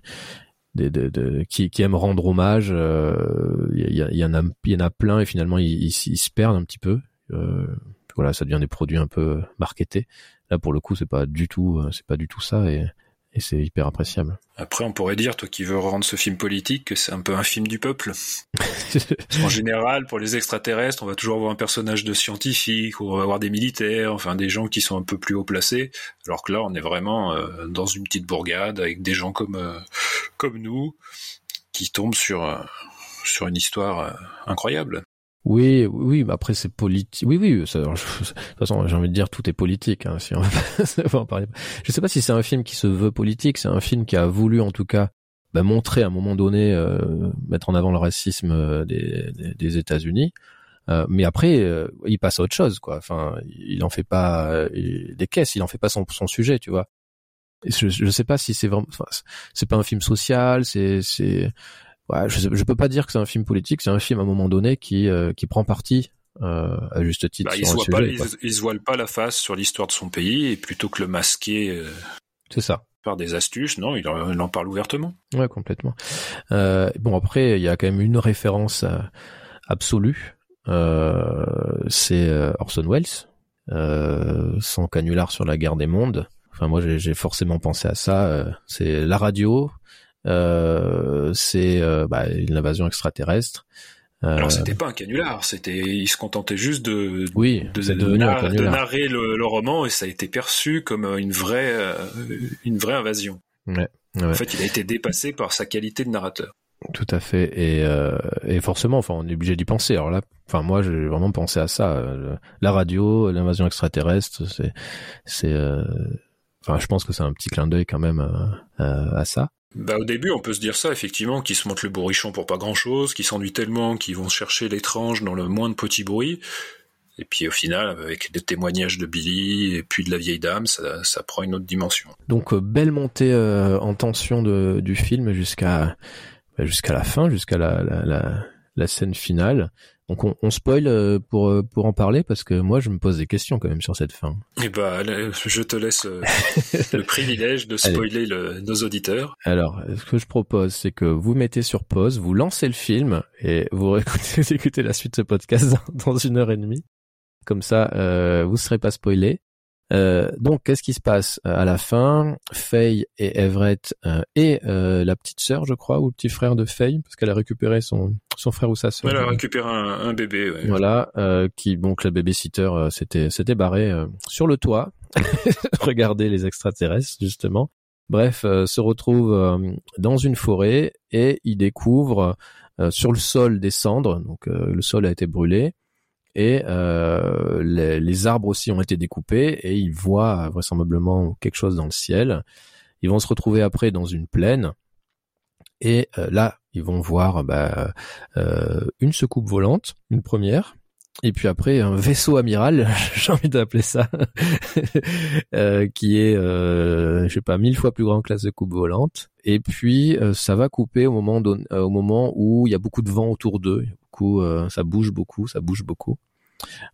F: des- des- qui, qui aiment rendre hommage, euh, il y, a- il y en a il y en a plein et finalement ils, ils, ils se perdent un petit peu. Euh, voilà, ça devient des produits un peu marketés. Là, pour le coup, c'est pas du tout euh, c'est pas du tout ça et, et c'est hyper appréciable.
A: Après, on pourrait dire, toi qui veux rendre ce film politique, que c'est un peu un film du peuple. *laughs* En général, pour les extraterrestres, on va toujours avoir un personnage de scientifique, ou on va avoir des militaires, enfin des gens qui sont un peu plus haut placés, alors que là, on est vraiment euh, dans une petite bourgade avec des gens comme euh, comme nous qui tombent sur euh, sur une histoire incroyable.
F: Oui, oui, mais après c'est politique. Oui, oui. ça- *laughs* de toute façon, j'ai envie de dire tout est politique. Hein, si on va en *laughs* parler. Je sais pas si c'est un film qui se veut politique. C'est un film qui a voulu, en tout cas, bah, montrer à un moment donné, euh, mettre en avant le racisme euh, des, des, États-Unis. Euh, mais après, euh, il passe à autre chose, quoi. Enfin, il en fait pas euh, des caisses. Il en fait pas son, son sujet, tu vois. Je, je sais pas si c'est vraiment. enfin, c'est pas un film social. C'est c'est ouais, je, je peux pas dire que c'est un film politique, c'est un film à un moment donné qui euh, qui prend parti euh, à juste titre
A: Bah, il, se pas, il, se voile pas la face sur l'histoire de son pays, et plutôt que le masquer euh,
F: C'est ça.
A: par des astuces, non, il en, il en parle ouvertement.
F: Ouais, complètement. Euh, bon après, il y a quand même une référence absolue. C'est Orson Welles, son canular sur la guerre des mondes. Enfin moi j'ai forcément pensé à ça. c'est la radio, c'est euh, bah, une invasion extraterrestre. Euh,
A: Alors c'était pas un canular, c'était ils se contentaient juste de
F: oui,
A: de, de nar- narrer le, le roman et ça a été perçu comme une vraie euh, une vraie invasion.
F: Ouais,
A: En fait, il a été dépassé par sa qualité de narrateur.
F: Tout à fait. Et, euh, et forcément, enfin, on est obligé d'y penser. Alors là, enfin, moi, j'ai vraiment pensé à ça. Euh, La radio, l'invasion extraterrestre, c'est, c'est, euh, enfin, je pense que c'est un petit clin d'œil quand même euh, euh, à ça.
A: Bah, au début, on peut se dire ça, effectivement, qu'ils se montent le bourrichon pour pas grand chose, qu'ils s'ennuient tellement, qu'ils vont chercher l'étrange dans le moindre petit bruit. Et puis au final, avec des témoignages de Billy et puis de la vieille dame, ça, ça prend une autre dimension.
F: Donc, euh, belle montée euh, en tension de, du film jusqu'à bah, jusqu'à la fin, jusqu'à la, la, la, la scène finale. Donc, on, on spoil euh, pour euh, pour en parler parce que moi, je me pose des questions quand même sur cette fin.
A: Et bah, allez, je te laisse euh, *laughs* le privilège de spoiler le- nos auditeurs.
F: Alors, ce que je propose, c'est que vous mettez sur pause, vous lancez le film et vous *laughs* écoutez, la suite de ce podcast dans, dans une heure et demie. Comme ça, euh, vous serez pas spoilé. Euh, donc, qu'est-ce qui se passe Euh, à la fin? Faye et Everett euh, et euh, la petite sœur, je crois, ou le petit frère de Faye, parce qu'elle a récupéré son son frère ou sa sœur.
A: Elle a récupéré un, un bébé. ouais.
F: Voilà, euh, qui donc la babysitter euh, s'était s'était barré euh, sur le toit, *laughs* regarder les extraterrestres justement. Bref, euh, se retrouve euh, dans une forêt et il découvre euh, sur le sol des cendres. Donc euh, le sol a été brûlé et euh, les, arbres aussi ont été découpés et il voit vraisemblablement quelque chose dans le ciel. Ils vont se retrouver après dans une plaine et euh, là ils vont voir bah, euh, une secoupe volante, une première, et puis après un vaisseau amiral, *laughs* j'ai envie d'appeler ça, *laughs* qui est, euh, je sais pas, mille fois plus grand que la secoupe volante. Et puis ça va couper au moment au moment où il y a beaucoup de vent autour d'eux, beaucoup, euh, ça bouge beaucoup, ça bouge beaucoup.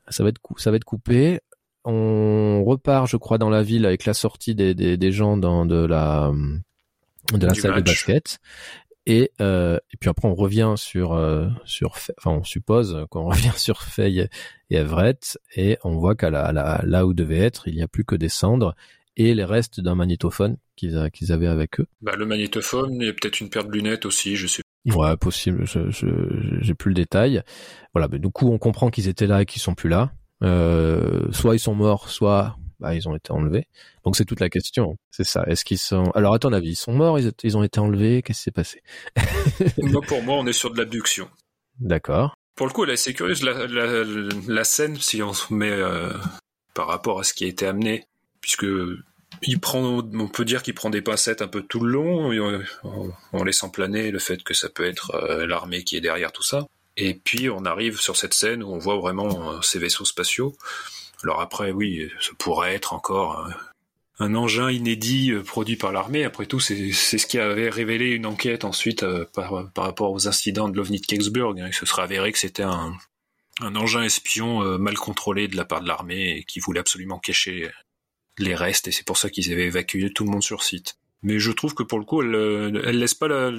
F: Ça va être cou- ça va être coupé. On repart, je crois, dans la ville avec la sortie des, des, des gens dans de la de la
A: Du
F: salle de basket. Et, euh, et puis après on revient sur euh, sur enfin on suppose qu'on *laughs* revient sur Faye et Everett et on voit qu'à la, là où devait être il n'y a plus que des cendres et les restes d'un magnétophone qu'ils avaient avec eux.
A: Bah, le magnétophone et peut-être une paire de lunettes aussi, je sais.
F: Ouais, possible. Je j'ai plus le détail. Voilà. Mais du coup on comprend qu'ils étaient là et qu'ils sont plus là. Euh, soit ils sont morts, soit bah, ils ont été enlevés. Donc c'est toute la question. C'est ça. Est-ce qu'ils sont Alors à ton avis, ils sont morts, ils, ils ont été enlevés? Qu'est-ce qui s'est passé? *laughs*
A: Moi, pour moi, on est sur de l'abduction.
F: D'accord.
A: Pour le coup, là, c'est la, la, la scène, si on se met euh, par rapport à ce qui a été amené, puisque il prend, on peut dire qu'il prend des pincettes un peu tout le long, en, en- en laissant planer le fait que ça peut être euh, l'armée qui est derrière tout ça. Et puis on arrive sur cette scène où on voit vraiment euh, ces vaisseaux spatiaux. Alors après, oui, ça pourrait être encore euh, un engin inédit euh, produit par l'armée. Après tout, c'est ce qui avait révélé une enquête ensuite euh, par, rapport aux incidents de l'OVNI de Kecksburg. hein. Il se serait avéré que c'était un, un engin espion euh, mal contrôlé de la part de l'armée et qui voulait absolument cacher les restes. Et c'est pour ça qu'ils avaient évacué tout le monde sur site. Mais je trouve que pour le coup, elle, euh, elle laisse pas la...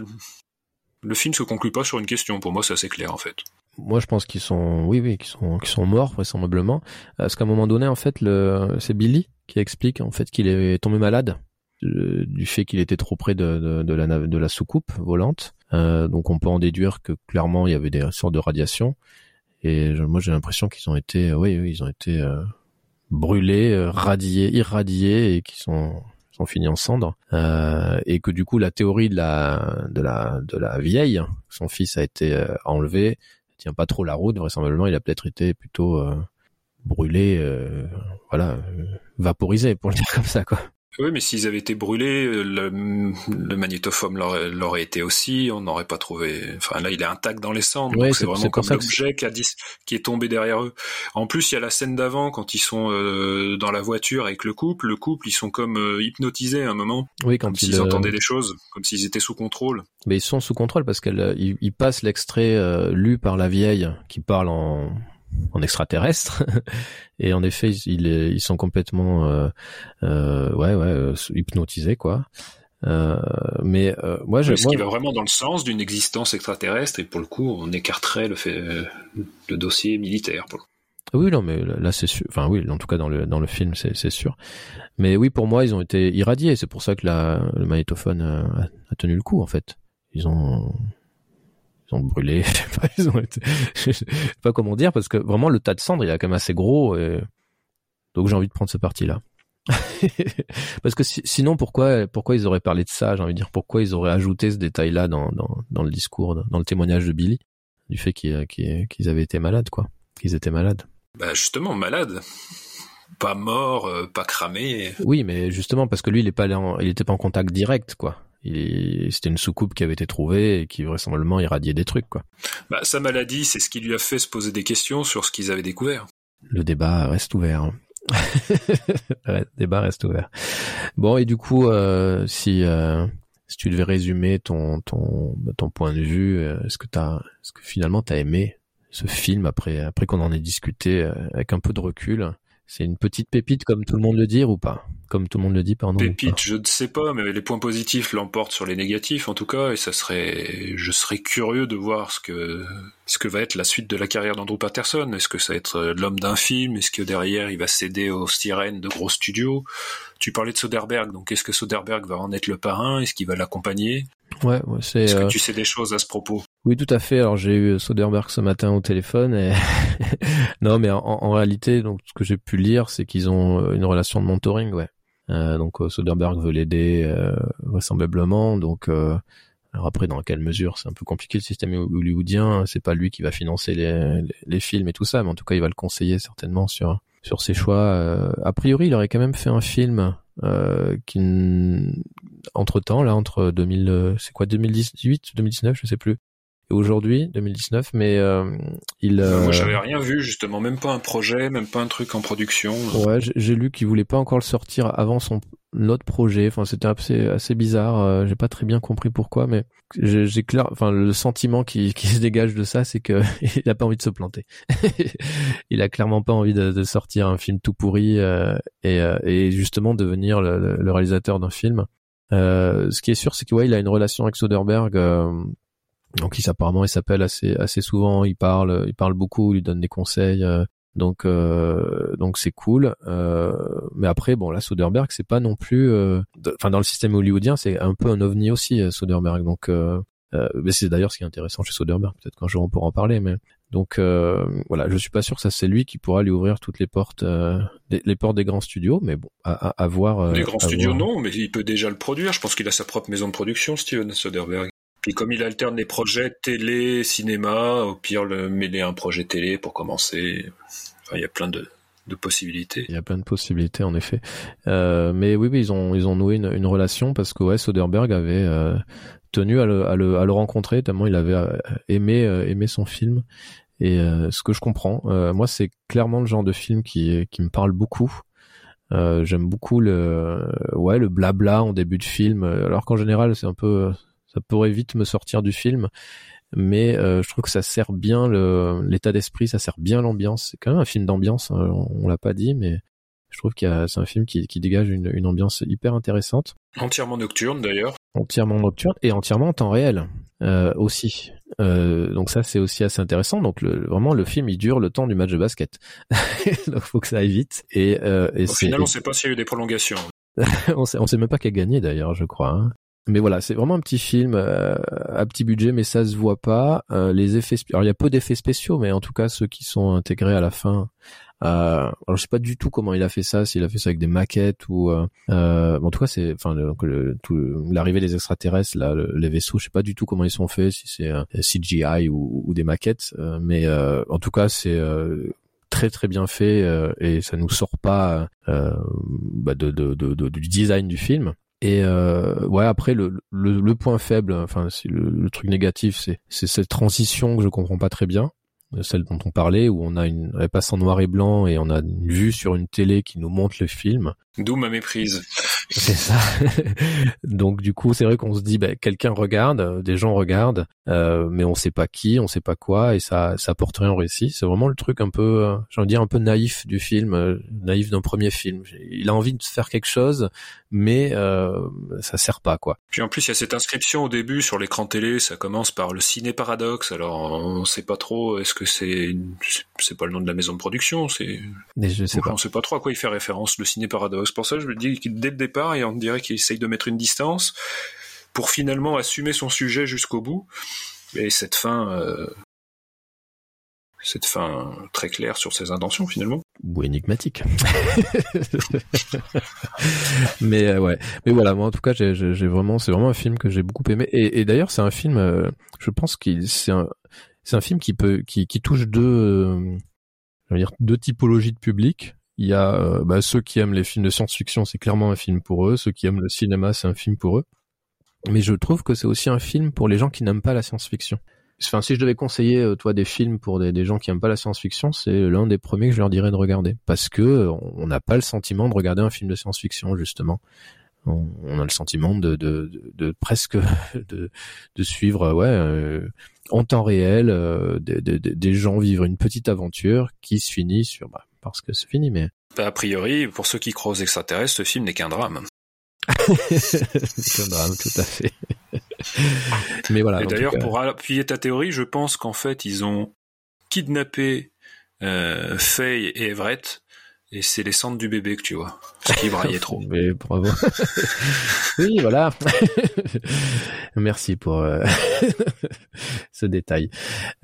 A: Le film se conclut pas sur une question. Pour moi, c'est assez clair en fait.
F: Moi, je pense qu'ils sont, oui, oui, qu'ils sont, qu'ils sont morts vraisemblablement, parce qu'à un moment donné, en fait, c'est Billy qui explique en fait qu'il est tombé malade euh, du fait qu'il était trop près de, la, soucoupe volante. Euh, donc, on peut en déduire que clairement, il y avait des sortes de radiation. Et moi, j'ai l'impression qu'ils ont été, oui, oui, ils ont été brûlés, euh, radiés, irradiés, et qui sont sont finis en cendres. Euh, et que du coup, la théorie de la, de la, de la vieille, son fils a été euh, enlevé tient pas trop la route. Vraisemblablement, il a peut-être été plutôt euh, brûlé, euh, voilà, euh, vaporisé, pour le dire comme ça, quoi.
A: Oui, mais s'ils avaient été brûlés, euh, le, le magnétophone l'aurait été aussi. On n'aurait pas trouvé. Enfin, là, il est intact dans les cendres.
F: Ouais,
A: donc
F: c'est-
A: vraiment comme l'objet qui, qui est tombé derrière eux. En plus, il y a la scène d'avant quand ils sont euh, dans la voiture avec le couple. Le couple, ils sont comme euh, hypnotisés à un moment,
F: Oui, quand
A: comme
F: il,
A: s'ils
F: euh,
A: entendaient des choses, comme s'ils étaient sous contrôle.
F: mais ils sont sous contrôle parce qu'elle, euh, il, il passe l'extrait lu par la vieille qui parle en, en extraterrestre. *laughs* Et en effet, ils, sont complètement, euh, euh, ouais, ouais, euh, hypnotisés, quoi. Euh, mais euh, moi, je,
A: ce
F: moi,
A: qui va vraiment dans le sens d'une existence extraterrestre. Et pour le coup, on écarterait le, fait, euh, le dossier militaire. pour le coup.
F: Oui, non, mais là c'est sûr. Enfin, oui, en tout cas dans le dans le film, c'est c'est sûr. Mais oui, pour moi, ils ont été irradiés. C'est pour ça que la, le magnétophone a, a tenu le coup, en fait. Ils ont ils ont brûlé, *laughs* je sais pas, ils ont été, *laughs* je sais pas comment dire, parce que vraiment le tas de cendres, il est quand même assez gros, et donc j'ai envie de prendre ce parti-là. *laughs* parce que si- sinon, pourquoi, pourquoi ils auraient parlé de ça J'ai envie de dire pourquoi ils auraient ajouté ce détail-là dans, dans, dans le discours, dans le témoignage de Billy, du fait qu'ils avaient été malades, quoi, qu'ils étaient malades?
A: Bah justement, malade. Pas mort, euh, pas cramé.
F: Oui, mais justement parce que lui, il est pas allé en- il était pas en contact direct, quoi. C'était une soucoupe qui avait été trouvée et qui vraisemblablement irradiait des trucs, quoi.
A: Bah, sa maladie, c'est ce qui lui a fait se poser des questions sur ce qu'ils avaient découvert.
F: Le débat reste ouvert. hein. *laughs* Le débat reste ouvert. Bon, et du coup, euh, si euh, si tu devais résumer ton ton ton point de vue, euh, est-ce que t'as, est-ce que finalement t'as aimé ce film après après qu'on en ait discuté avec un peu de recul? C'est une petite pépite comme tout le monde le dit ou pas? Comme tout le monde le dit, pardon.
A: Pépite, je ne sais pas, mais les points positifs l'emportent sur les négatifs en tout cas, et ça serait, je serais curieux de voir ce que ce que va être la suite de la carrière d'Andrew Patterson. Est-ce que ça va être euh, l'homme d'un film? Est-ce que derrière il va céder aux sirènes de gros studios? Tu parlais de Soderbergh, donc est-ce que Soderbergh va en être le parrain? Est-ce qu'il va l'accompagner?
F: Ouais, ouais, c'est.
A: Est-ce
F: euh,
A: que tu sais des choses à ce propos?
F: Oui, tout à fait. Alors j'ai eu Soderbergh ce matin au téléphone. Et... *laughs* non, mais en, en réalité, donc ce que j'ai pu lire, c'est qu'ils ont euh, une relation de mentoring, ouais. Euh, donc euh, Soderbergh veut l'aider euh, vraisemblablement. Donc euh, alors après, dans quelle mesure C'est un peu compliqué le système hollywoodien. C'est pas lui qui va financer les, les, films et tout ça, mais en tout cas, il va le conseiller certainement sur sur ses choix. Euh, a priori, il aurait quand même fait un film qui, entre temps, là, entre 2000, euh, c'est quoi, 2018, 2019, je sais plus et aujourd'hui 2019 mais euh, il euh,
A: Moi, j'avais rien vu justement, même pas un projet, même pas un truc en production.
F: ouais j'ai- lu qu'il voulait pas encore le sortir avant son autre projet. Enfin c'était assez assez bizarre. Euh, j'ai pas très bien compris pourquoi mais j'ai clair enfin le sentiment qui *laughs* qui se dégage de ça c'est que *laughs* il a pas envie de se planter. *laughs* Il a clairement pas envie de, de sortir un film tout pourri euh, et euh, et justement devenir le, le- le réalisateur d'un film. Euh, ce qui est sûr c'est que ouais il a une relation avec Soderbergh euh, donc il apparemment il s'appelle assez assez souvent, il parle il parle beaucoup, il lui donne des conseils. euh, donc euh, donc c'est cool. Euh, mais après bon là Soderbergh c'est pas non plus euh, enfin dans le système hollywoodien c'est un peu un ovni aussi Soderbergh. Donc mais c'est d'ailleurs ce qui est intéressant chez Soderbergh. Peut-être qu'un jour on pourra en parler. Mais donc euh, voilà je suis pas sûr que ça c'est lui qui pourra lui ouvrir toutes les portes euh, les, les portes des grands studios. Mais bon à, à, à voir. euh,
A: Les grands studios,
F: voir.
A: non, mais il peut déjà le produire. Je pense qu'il a sa propre maison de production, Steven Soderbergh. Puis comme il alterne les projets télé, cinéma, au pire le mêler à un projet télé pour commencer. Enfin, il y a plein de, possibilités.
F: Il y a plein de possibilités en effet. Euh, mais oui, ils ont noué une, relation parce que ouais, Soderbergh avait euh, tenu à le, rencontrer tellement il avait euh, aimé son film. Et ce que je comprends, moi c'est clairement le genre de film qui me parle beaucoup. J'aime beaucoup le ouais le blabla en début de film, alors qu'en général c'est un peu ça pourrait vite me sortir du film mais euh, je trouve que ça sert bien le l'état d'esprit, ça sert bien l'ambiance. C'est quand même un film d'ambiance, hein, on, on l'a pas dit, mais je trouve qu'il y a c'est un film qui, qui dégage une, une ambiance hyper intéressante,
A: Entièrement nocturne d'ailleurs.
F: entièrement nocturne et entièrement en temps réel euh, aussi. Euh, donc ça c'est aussi assez intéressant. Donc le, vraiment le film il dure le temps du match de basket, *laughs* donc faut que ça aille vite et, et
A: Au
F: c'est
A: final, on sait pas s'il y a eu des prolongations. *laughs*
F: on sait, on sait même pas qui a gagné d'ailleurs, je crois. hein. Mais voilà, c'est vraiment un petit film euh, à petit budget, mais ça se voit pas. Euh, les effets, alors il y a peu d'effets spéciaux, mais en tout cas ceux qui sont intégrés à la fin. Euh, alors je sais pas du tout comment il a fait ça, s'il a fait ça avec des maquettes ou. Euh, euh, en tout cas, c'est, enfin, l'arrivée des extraterrestres, là, le- les vaisseaux, je sais pas du tout comment ils sont faits, si c'est CGI ou, ou des maquettes, euh, mais euh, en tout cas c'est. très très bien fait euh, et ça nous sort pas euh, bah, de, de, de- du design du film et euh, ouais après le, le, point faible enfin le truc négatif c'est c'est cette transition que je comprends pas très bien euh, celle dont on parlait où on a une elle passe en noir et blanc et on a une vue sur une télé qui nous montre le film
A: D'où ma méprise.
F: C'est ça. *laughs* Donc du coup, c'est vrai qu'on se dit, bah, quelqu'un regarde, euh, des gens regardent, euh, mais on sait pas qui, on sait pas quoi, et ça, ça apporte rien au récit. C'est vraiment le truc un peu, euh, j'ai envie de dire un peu naïf du film, euh, naïf d'un premier film. Il a envie de faire quelque chose, mais euh, ça sert pas quoi.
A: Puis en plus, il y a cette inscription au début sur l'écran télé. Ça commence par le ciné paradoxe. Alors, on sait pas trop. Est-ce que c'est c'est pas le nom de la maison de production C'est
F: je sais pas.
A: on sait pas trop à quoi il fait référence le ciné paradoxe. Pour ça, je me dis que dès le départ, et on dirait qu'il essaye de mettre une distance pour finalement assumer son sujet jusqu'au bout. Et cette fin, euh, cette fin très claire sur ses intentions finalement.
F: Ou énigmatique. *laughs* mais euh, ouais, mais voilà, moi en tout cas, j'ai vraiment, c'est vraiment un film que j'ai beaucoup aimé. Et, d'ailleurs, c'est un film, euh, je pense qu'il c'est un, c'est un film qui peut, qui, touche deux, deux typologies de public. Il y a euh, bah, ceux qui aiment les films de science-fiction, c'est clairement un film pour eux. Ceux qui aiment le cinéma, c'est un film pour eux. Mais je trouve que c'est aussi un film pour les gens qui n'aiment pas la science-fiction. Enfin, si je devais conseiller, euh, toi, des films pour des, gens qui aiment pas la science-fiction, c'est l'un des premiers que je leur dirais de regarder. Parce que euh, on n'a pas le sentiment de regarder un film de science-fiction, justement. On, a le sentiment de, de, de, de presque *laughs* de, suivre, ouais, euh, en temps réel, euh, des- des- des gens vivre une petite aventure qui se finit sur, bah, parce que c'est fini, mais
A: Bah, a priori, pour ceux qui croient aux extraterrestres, ce film n'est qu'un drame. *laughs*
F: c'est un drame, tout à fait. *laughs* mais voilà.
A: Et d'ailleurs,
F: cas,
A: pour appuyer ta théorie, je pense qu'en fait, ils ont kidnappé euh, Faye et Everett, et c'est les cendres du bébé que tu vois, parce qu'ils braillaient trop. *laughs*
F: Mais bravo. oui, voilà. Merci pour euh, ce détail.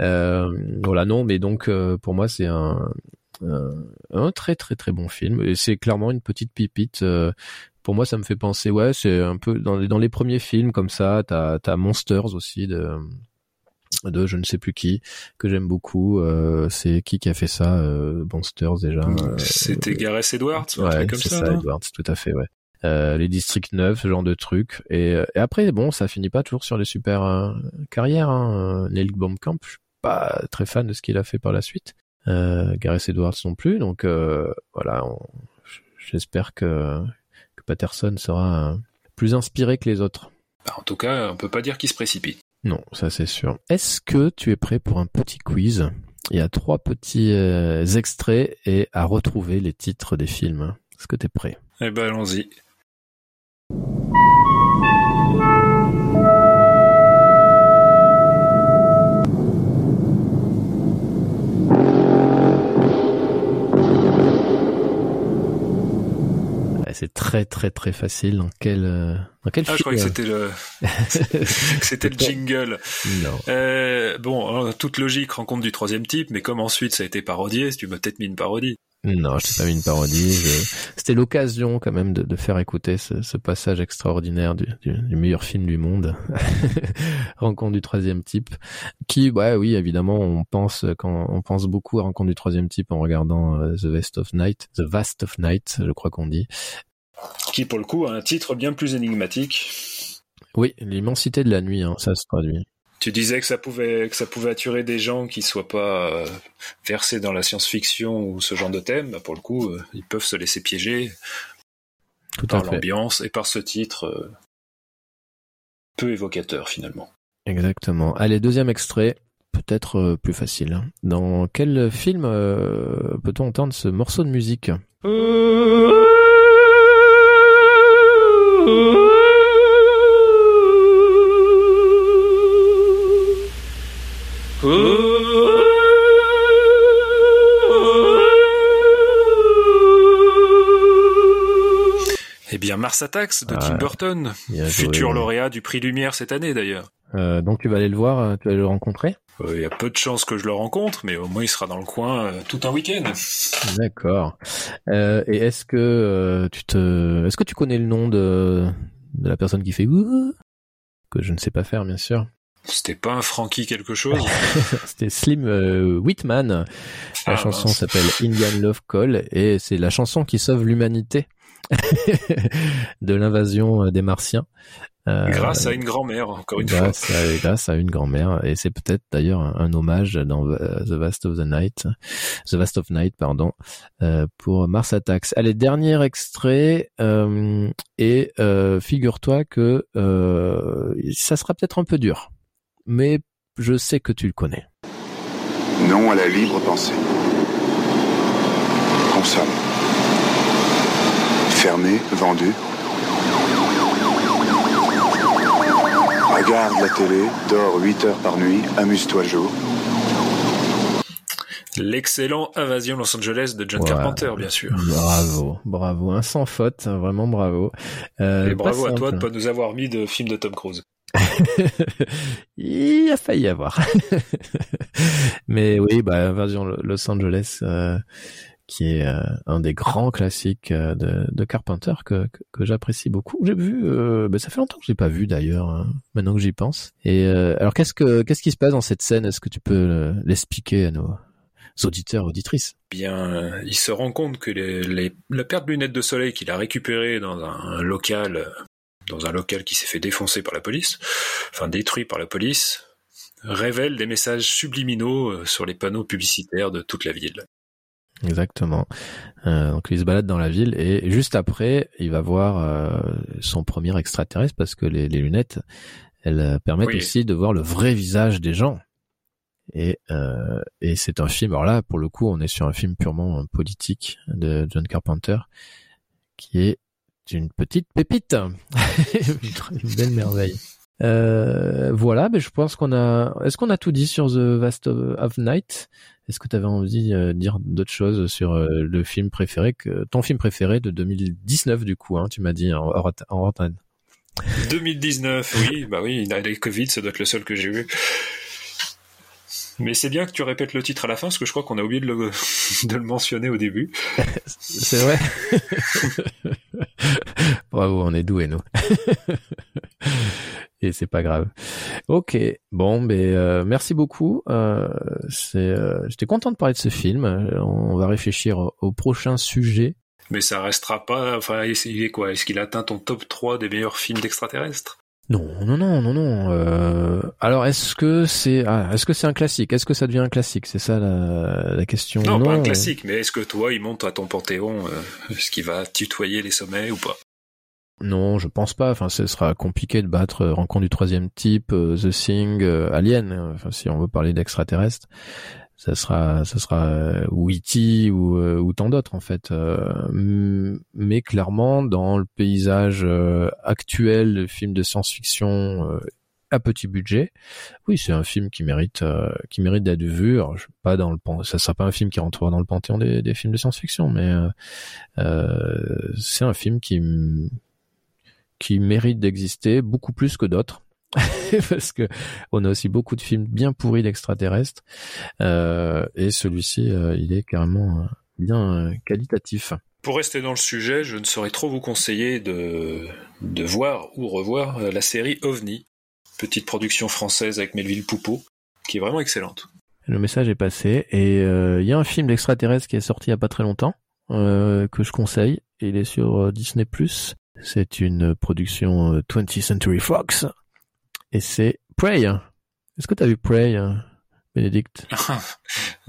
F: Euh, voilà, non, mais donc euh, pour moi c'est un, un un très très très bon film et c'est clairement une petite pipite. euh, pour moi, ça me fait penser, ouais, c'est un peu dans les, dans les premiers films comme ça. T'as t'as Monsters aussi de de je ne sais plus qui que j'aime beaucoup. Euh, c'est qui qui a fait ça euh, Monsters déjà. euh,
A: C'était Gareth Edwards,
F: Ouais, c'est
A: ça.
F: ça, Edwards, tout à fait, ouais. Euh, les districts 9, ce genre de trucs. Et, euh, et après, bon, ça finit pas toujours sur les super euh, carrières. Hein. Euh, Neil Blomkamp, je suis pas très fan de ce qu'il a fait par la suite. Euh, Gareth Edwards non plus. Donc euh, voilà, j'espère que, que Patterson sera euh, plus inspiré que les autres.
A: Bah, en tout cas, on peut pas dire qu'il se précipite.
F: Non, ça c'est sûr. Est-ce que tu es prêt pour un petit quiz? Il y a trois petits euh, extraits et à retrouver les titres des films. Est-ce que tu es prêt?
A: Eh ben, allons-y.
F: C'est très très très facile. Dans quel euh, dans quel
A: Ah, je croyais que *laughs* c'était le, c'était le jingle.
F: Non.
A: Euh, bon, toute logique, rencontre du troisième type, mais comme ensuite ça a été parodié, tu m'as peut-être mis une parodie.
F: Non, je t'ai pas mis une parodie. je- C'était l'occasion quand même de, de faire écouter ce, ce passage extraordinaire du, du, du meilleur film du monde, *laughs* Rencontre du troisième type, qui, ouais, oui, évidemment, on pense quand on pense beaucoup à Rencontre du troisième type en regardant euh, The Vast of Night, The Vast of Night, je crois qu'on dit.
A: Qui, pour le coup, a un titre bien plus énigmatique.
F: Oui, l'immensité de la nuit, hein, ça se traduit.
A: Tu disais que ça pouvait, que ça pouvait attirer des gens qui soient pas euh, versés dans la science-fiction ou ce genre de thème. Bah, pour le coup, euh, ils peuvent se laisser piéger
F: Tout
A: par l'ambiance et par ce titre euh, peu évocateur finalement.
F: Exactement. Allez, deuxième extrait, peut-être euh, plus facile. Dans quel film euh, peut-on entendre ce morceau de musique?
A: Mars Attacks de Tim Burton, futur lauréat du prix Lumière cette année d'ailleurs.
F: Euh, donc tu vas aller le voir, euh, tu vas aller le rencontrer
A: Euh, Il y a peu de chances que je le rencontre, mais au moins il sera dans le coin euh, tout un week-end.
F: D'accord. Euh, et est-ce que euh, tu te, est-ce que tu connais le nom de de la personne qui fait que je ne sais pas faire bien sûr.
A: C'était pas un Frankie quelque chose *laughs*
F: C'était Slim euh, Whitman. La
A: Ah,
F: chanson s'appelle Indian Love Call et c'est la chanson qui sauve l'humanité de l'invasion euh, des Martiens. Euh,
A: Grâce à une grand-mère, encore une fois.
F: grâce à, grâce à une grand-mère et c'est peut-être d'ailleurs un, un hommage dans euh, The Vast of the Night, The Vast of Night pardon, euh, pour Mars Attacks. Allez dernier extrait euh, et euh, figure-toi que euh, ça sera peut-être un peu dur, mais je sais que tu le connais.
G: Non à la libre pensée. Consomme. Fermé, vendu. Regarde la télé, dors 8 heures par nuit, amuse-toi le jour.
A: L'excellent Invasion Los Angeles de John
F: Voilà.
A: Carpenter, bien sûr.
F: Bravo, bravo, un sans faute, vraiment bravo. Euh,
A: Et bravo à toi de
F: simple.
A: pas nous avoir mis de film de Tom Cruise. *laughs*
F: il a failli y avoir. *laughs* Mais oui, bah, version Los Angeles, euh, qui est euh, un des grands classiques euh, de, de Carpenter que, que, que j'apprécie beaucoup. J'ai vu, euh, bah, ça fait longtemps que je l'ai pas vu d'ailleurs, hein, maintenant que j'y pense. Et alors qu'est-ce que qu'est-ce qui se passe dans cette scène? Est-ce que tu peux l'expliquer à nos auditeurs auditrices?
A: Bien, il se rend compte que les, les, la paire de lunettes de soleil qu'il a récupérée dans un local dans un local qui s'est fait défoncer par la police, enfin détruit par la police, révèle des messages subliminaux euh, sur les panneaux publicitaires de toute la ville.
F: Exactement. Euh, donc il se balade dans la ville et juste après, il va voir euh, son premier extraterrestre parce que les, les lunettes, elles euh, permettent
A: Oui.
F: aussi de voir le vrai visage des gens. Et, euh, et c'est un film. Alors là, pour le coup, on est sur un film purement euh, politique de John Carpenter, qui est une petite pépite, *laughs* une belle merveille. Euh, voilà, mais je pense qu'on a. Est-ce qu'on a tout dit sur The Vast of, Night? Est-ce que tu avais envie de dire d'autres choses sur euh, le film préféré, que ton film préféré de 2019 du coup hein, Tu m'as dit en en hors antenne.
A: 2019, oui, bah oui, avec Covid, ça doit être le seul que j'ai vu. Mais c'est bien que tu répètes le titre à la fin, parce que je crois qu'on a oublié de le, *laughs* de le mentionner au début. *laughs*
F: C'est vrai. *laughs* Bravo, on est doués nous. Et c'est pas grave. Ok, bon, ben euh, merci beaucoup. Euh, c'est, euh, j'étais content de parler de ce film. On va réfléchir au, au prochain sujet.
A: Mais ça restera pas, enfin, il est quoi? Est-ce qu'il atteint ton top 3 des meilleurs films d'extraterrestres?
F: Non, non, non, non, non. Euh, alors, est-ce que c'est, ah, est-ce que c'est un classique? Est-ce que ça devient un classique? C'est ça la, la question.
A: Non, pas un classique, mais est-ce que toi, il monte à ton panthéon euh, Est-ce qu'il va tutoyer les sommets ou pas?
F: Non, je pense pas. Enfin, ce sera compliqué de battre euh, Rencontre du troisième type, euh, The Thing, euh, Alien. euh, Enfin, si on veut parler d'extraterrestres, ça sera, ça sera ou E.T. ou, ou tant d'autres en fait. Mais clairement, dans le paysage actuel de films de science-fiction à petit budget, oui, c'est un film qui mérite, qui mérite d'être vu. Alors, je, pas dans le, ça sera pas un film qui rentrera dans le panthéon des, films de science-fiction, mais c'est un film qui qui mérite d'exister beaucoup plus que d'autres. *laughs* Parce que on a aussi beaucoup de films bien pourris d'extraterrestres euh, et celui-ci euh, il est carrément euh, bien euh, qualitatif.
A: Pour rester dans le sujet, je ne saurais trop vous conseiller de, de voir ou revoir la série OVNI, petite production française avec Melville Poupeau, qui est vraiment excellente.
F: Le message est passé et euh, il y a un film d'extraterrestre qui est sorti il y a pas très longtemps euh, que je conseille. Il est sur Disney+. C'est une production euh, 20th Century Fox et c'est Prey. Est-ce que tu as vu Prey, euh, Bénédicte? *laughs*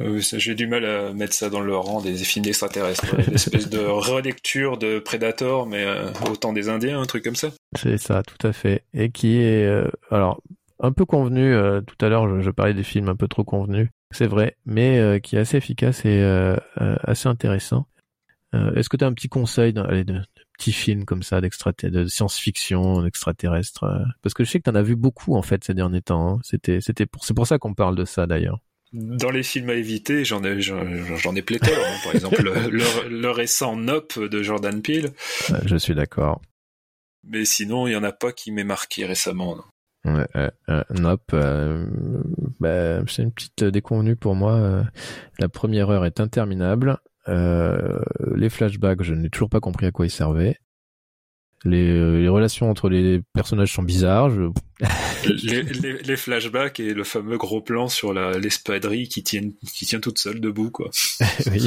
A: Euh, J'ai du mal à mettre ça dans le rang des films d'extraterrestres. Une espèce de *laughs* relecture de Predator, mais euh, au temps des Indiens, un truc comme ça.
F: C'est ça, tout à fait. Et qui est, euh, alors, un peu convenu, euh, tout à l'heure je, je parlais des films un peu trop convenus, c'est vrai, mais euh, qui est assez efficace et euh, euh, assez intéressant. Euh, Est-ce que tu as un petit conseil allez, de petits films comme ça, de science-fiction, d'extraterrestres euh, Parce que je sais que tu en as vu beaucoup en fait ces derniers temps. hein. C'était, c'était pour, c'est pour ça qu'on parle de ça d'ailleurs.
A: Dans les films à éviter, j'en ai, j'en ai pléthore. hein. Par exemple, le, le- le récent Nope de Jordan Peele.
F: Je suis d'accord.
A: Mais sinon, il y en a pas qui m'ait marqué récemment. non.
F: Euh, euh, Nope, bah, c'est une petite déconvenue pour moi. la première heure est interminable. Euh, les flashbacks, je n'ai toujours pas compris à quoi ils servaient. Les, euh, les relations entre les personnages sont bizarres. Je... *laughs*
A: les, les- les flashbacks et le fameux gros plan sur l'espadrille qui tient, qui tient toute seule debout, quoi. *laughs*
F: oui.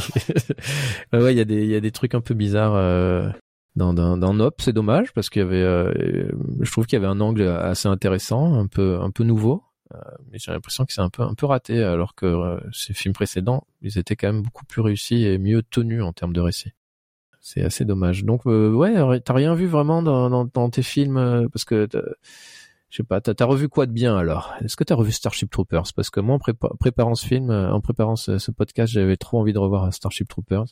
F: *laughs* ouais, ouais, il y a des, il y a des trucs un peu bizarres euh, dans, dans, dans Nope. C'est dommage parce qu'il y avait, euh, je trouve qu'il y avait un angle assez intéressant, un peu, un peu nouveau. Euh, mais j'ai l'impression que c'est un peu, un peu raté, alors que euh, ces films précédents, ils étaient quand même beaucoup plus réussis et mieux tenus en termes de récit. C'est assez dommage. Donc, euh, ouais, t'as rien vu vraiment dans, dans, dans tes films parce que, je sais pas, t'as revu quoi de bien alors? Est-ce que t'as revu Starship Troopers? Parce que moi, en prépa- préparant ce film, en préparant ce, ce podcast, j'avais trop envie de revoir Starship Troopers.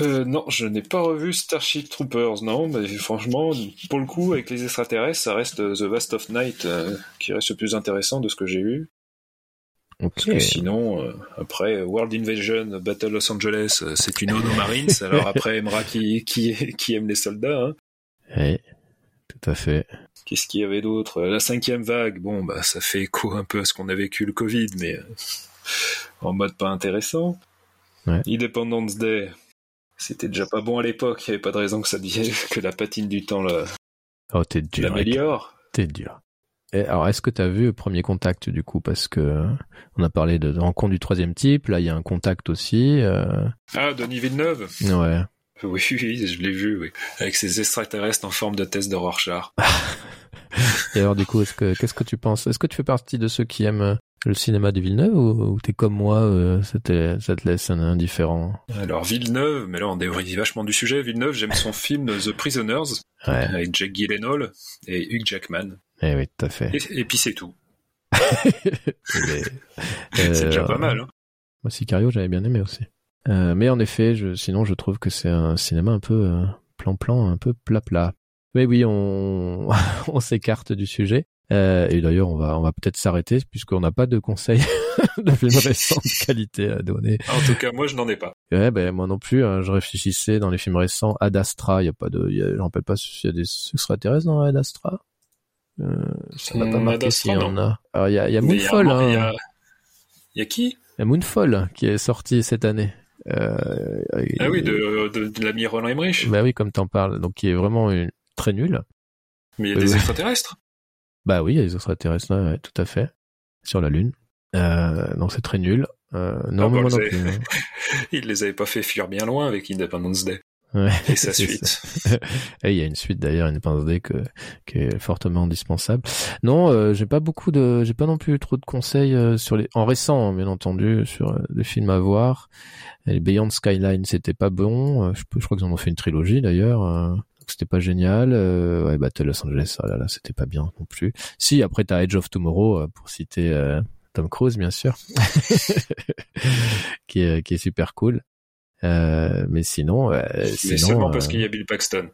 A: Euh, non, je n'ai pas revu Starship Troopers, non, mais franchement, pour le coup, avec les extraterrestres, ça reste euh, The Vast of Night euh, qui reste le plus intéressant de ce que j'ai vu.
F: Ok.
A: Parce que sinon, euh, après, World Invasion, Battle Los Angeles, c'est une ode aux Marines, *laughs* alors après, aimera qui, qui, qui aime les soldats, hein.
F: Ouais, tout à fait.
A: Qu'est-ce qu'il y avait d'autre? La cinquième vague, bon, bah, ça fait écho un peu à ce qu'on a vécu le Covid, mais en mode pas intéressant.
F: Ouais.
A: Independence Day, c'était déjà pas bon à l'époque, il n'y avait pas de raison que ça *laughs* devienne que la patine du temps la-
F: Oh, t'es dur.
A: l'améliore.
F: T'es dur. Et alors, est-ce que t'as vu Premier Contact du coup? Parce que euh, on a parlé de, de rencontre du troisième type. Là, il y a un contact aussi. euh,
A: Ah, Denis Villeneuve
F: Ouais. *laughs*
A: Oui, oui, je l'ai vu, oui. Avec ces extraterrestres en forme de test de Rorschach. *laughs*
F: Et alors, du coup, est-ce que qu'est-ce que tu penses? Est-ce que tu fais partie de ceux qui aiment euh, le cinéma de Villeneuve ou, ou t'es comme moi euh, ça, te, ça te laisse un indifférent?
A: Alors, Villeneuve, mais là, on dévrie vachement du sujet. Villeneuve, j'aime son film The Prisoners,
F: Ouais.
A: avec Jack Gyllenhaal et Hugh Jackman.
F: Eh oui, tout à fait.
A: Et, et puis c'est tout. *laughs* C'est déjà
F: euh,
A: pas mal. Hein.
F: Moi, Sicario, j'avais bien aimé aussi. Euh, mais en effet, je, sinon, je trouve que c'est un cinéma un peu euh, plan-plan, un peu plat-plat. Mais oui, on, *laughs* on s'écarte du sujet. Euh, et d'ailleurs, on va, on va peut-être s'arrêter puisqu'on n'a pas de conseils *laughs* de films récents *laughs* de qualité à donner.
A: En tout cas, moi, je n'en ai pas.
F: Ouais, ben moi non plus. hein, je réfléchissais dans les films récents. Ad Astra, il y a pas de, y a, je me rappelle pas s'il y a des extraterrestres dans Ad Astra. Euh, ça m'a pas
A: Hmm,
F: marqué s'il y en a. Alors il y a, il y a Moonfall.
A: Il y
F: hein.
A: a, il y a qui?
F: Il y a Moonfall qui est sorti cette année. Euh,
A: Ah oui, de, de, de l'ami Roland Emmerich.
F: Bah oui, comme t'en parles. Donc qui est vraiment une... très nul.
A: Mais il y a des
F: oui.
A: extraterrestres. *laughs*
F: Bah oui, il y a des extraterrestres là, ouais, tout à fait. Sur la Lune. Euh, donc c'est très nul. Euh, non,
A: Ah
F: mais moi non plus. hein. *laughs*
A: Il les avait pas fait fuir bien loin avec Independence Day.
F: Ouais.
A: Et sa *laughs* suite.
F: ça. *laughs* Et il y a une suite d'ailleurs, Independence Day, que, qui est fortement indispensable. Non, euh, j'ai pas beaucoup de, j'ai pas non plus trop de conseils euh, sur les, en récent, bien entendu, sur euh, des films à voir. Et Beyond Skyline, c'était pas bon. Euh, je, je crois qu'ils en ont fait une trilogie d'ailleurs. euh, c'était pas génial. Euh, ouais, Battle Los Angeles, oh là là, c'était pas bien non plus. Si, après t'as Edge of Tomorrow, euh, pour citer euh, Tom Cruise, bien sûr, *laughs* qui est qui est super cool. Euh, mais sinon, euh,
A: Mais
F: sinon,
A: seulement
F: euh,
A: parce qu'il y a Bill Paxton.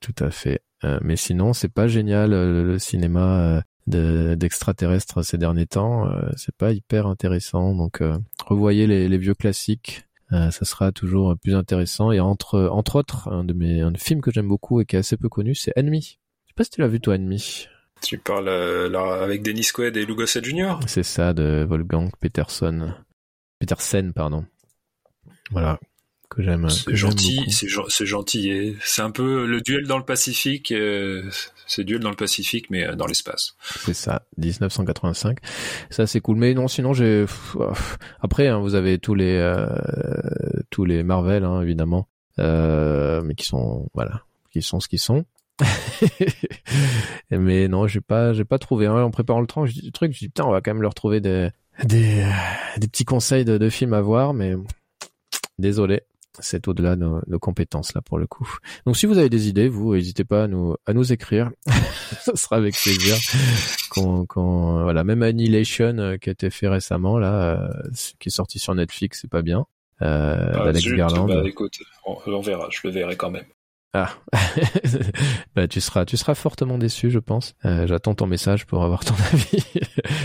F: Tout à fait. Euh, mais sinon, c'est pas génial euh, le cinéma euh, de- d'extraterrestres ces derniers temps. Euh, c'est pas hyper intéressant. Donc, euh, revoyez les, les vieux classiques. Euh, ça sera toujours plus intéressant. Et entre entre autres, un de mes un film que j'aime beaucoup et qui est assez peu connu, c'est Enemy. Je sais pas si tu l'as vu toi, Enemy.
A: Tu parles euh, là, avec Dennis Quaid et Lou Gossett Jr.
F: C'est ça de Wolfgang Peterson. Petersen, pardon. Voilà que j'aime.
A: C'est gentil, c'est gen- c'est gentil. C'est un peu le duel dans le Pacifique. euh, c'est duel dans le Pacifique, mais euh, dans l'espace.
F: C'est ça, 1985. Ça c'est cool. Mais non, sinon j'ai. Après, hein, vous avez tous les euh, tous les Marvel, hein, évidemment, euh, mais qui sont voilà, qui sont ce qu'ils sont. *laughs* mais non, j'ai pas j'ai pas trouvé. Hein. En préparant le truc, je dis putain, on va quand même leur trouver des des des petits conseils de, de films à voir, mais désolé. C'est au-delà de nos, nos compétences là pour le coup. Donc si vous avez des idées, vous n'hésitez pas à nous à nous écrire. *laughs* Ce sera avec plaisir. Voilà, même Annihilation euh, qui a été fait récemment là, euh, qui est sorti sur Netflix, c'est pas bien. Euh,
A: Ah,
F: d'Alex
A: zut,
F: Garland.
A: bah, écoute, on, on verra, je le verrai quand même.
F: Ah, *laughs* bah, tu seras, tu seras fortement déçu, je pense. Euh, j'attends ton message pour avoir ton *laughs* avis.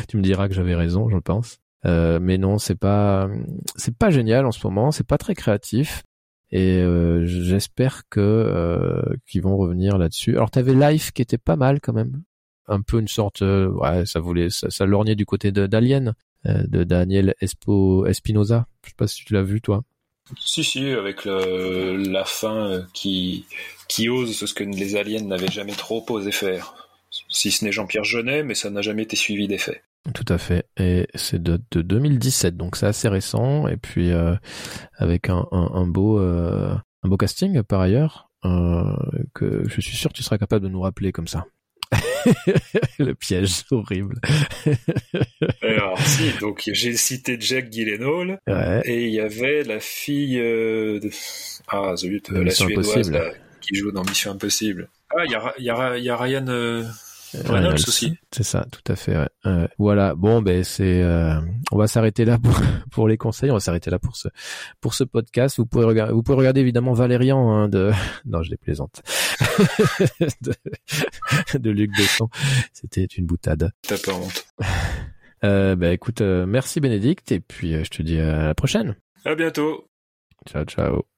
F: tu me diras que j'avais raison, je pense. Euh, mais non, c'est pas, c'est pas génial en ce moment. C'est pas très créatif. Et euh, j'espère que euh, qu'ils vont revenir là-dessus. Alors t'avais Life qui était pas mal quand même, un peu une sorte, euh, ouais, ça voulait, ça, ça lorgnait du côté de d'Alien, euh, de Daniel Espo, Espinosa. Je sais pas si tu l'as vu toi.
A: Si, si, avec le- la fin qui, qui ose ce que les aliens n'avaient jamais trop osé faire. Si ce n'est Jean-Pierre Jeunet, mais ça n'a jamais été suivi d'effet.
F: Tout à fait. Et c'est de, de 2017, donc c'est assez récent. Et puis euh, avec un, un, un beau euh, un beau casting par ailleurs euh, que je suis sûr que tu seras capable de nous rappeler comme ça. *laughs* Le piège horrible. *laughs*
A: Alors, si, donc j'ai cité Jack Gyllenhaal,
F: Ouais.
A: et il y avait la fille de... Ah, zut, la suédoise là, qui joue dans Mission Impossible. Ah, il y a, il y, a, il y a Ryan Reynolds
F: Reynolds,
A: aussi.
F: C'est ça, tout à fait. ouais. Euh, voilà. Bon, ben c'est. euh, on va s'arrêter là pour *laughs* pour les conseils. On va s'arrêter là pour ce pour ce podcast. Vous pouvez regarder. Vous pouvez regarder évidemment Valérian hein, de. *laughs* Non, je les plaisante. *laughs* de, de Luc Besson. C'était une boutade.
A: T'as pas honte.
F: Euh, ben écoute, euh, merci Bénédicte et puis euh, je te dis à la prochaine.
A: À bientôt.
F: Ciao, ciao.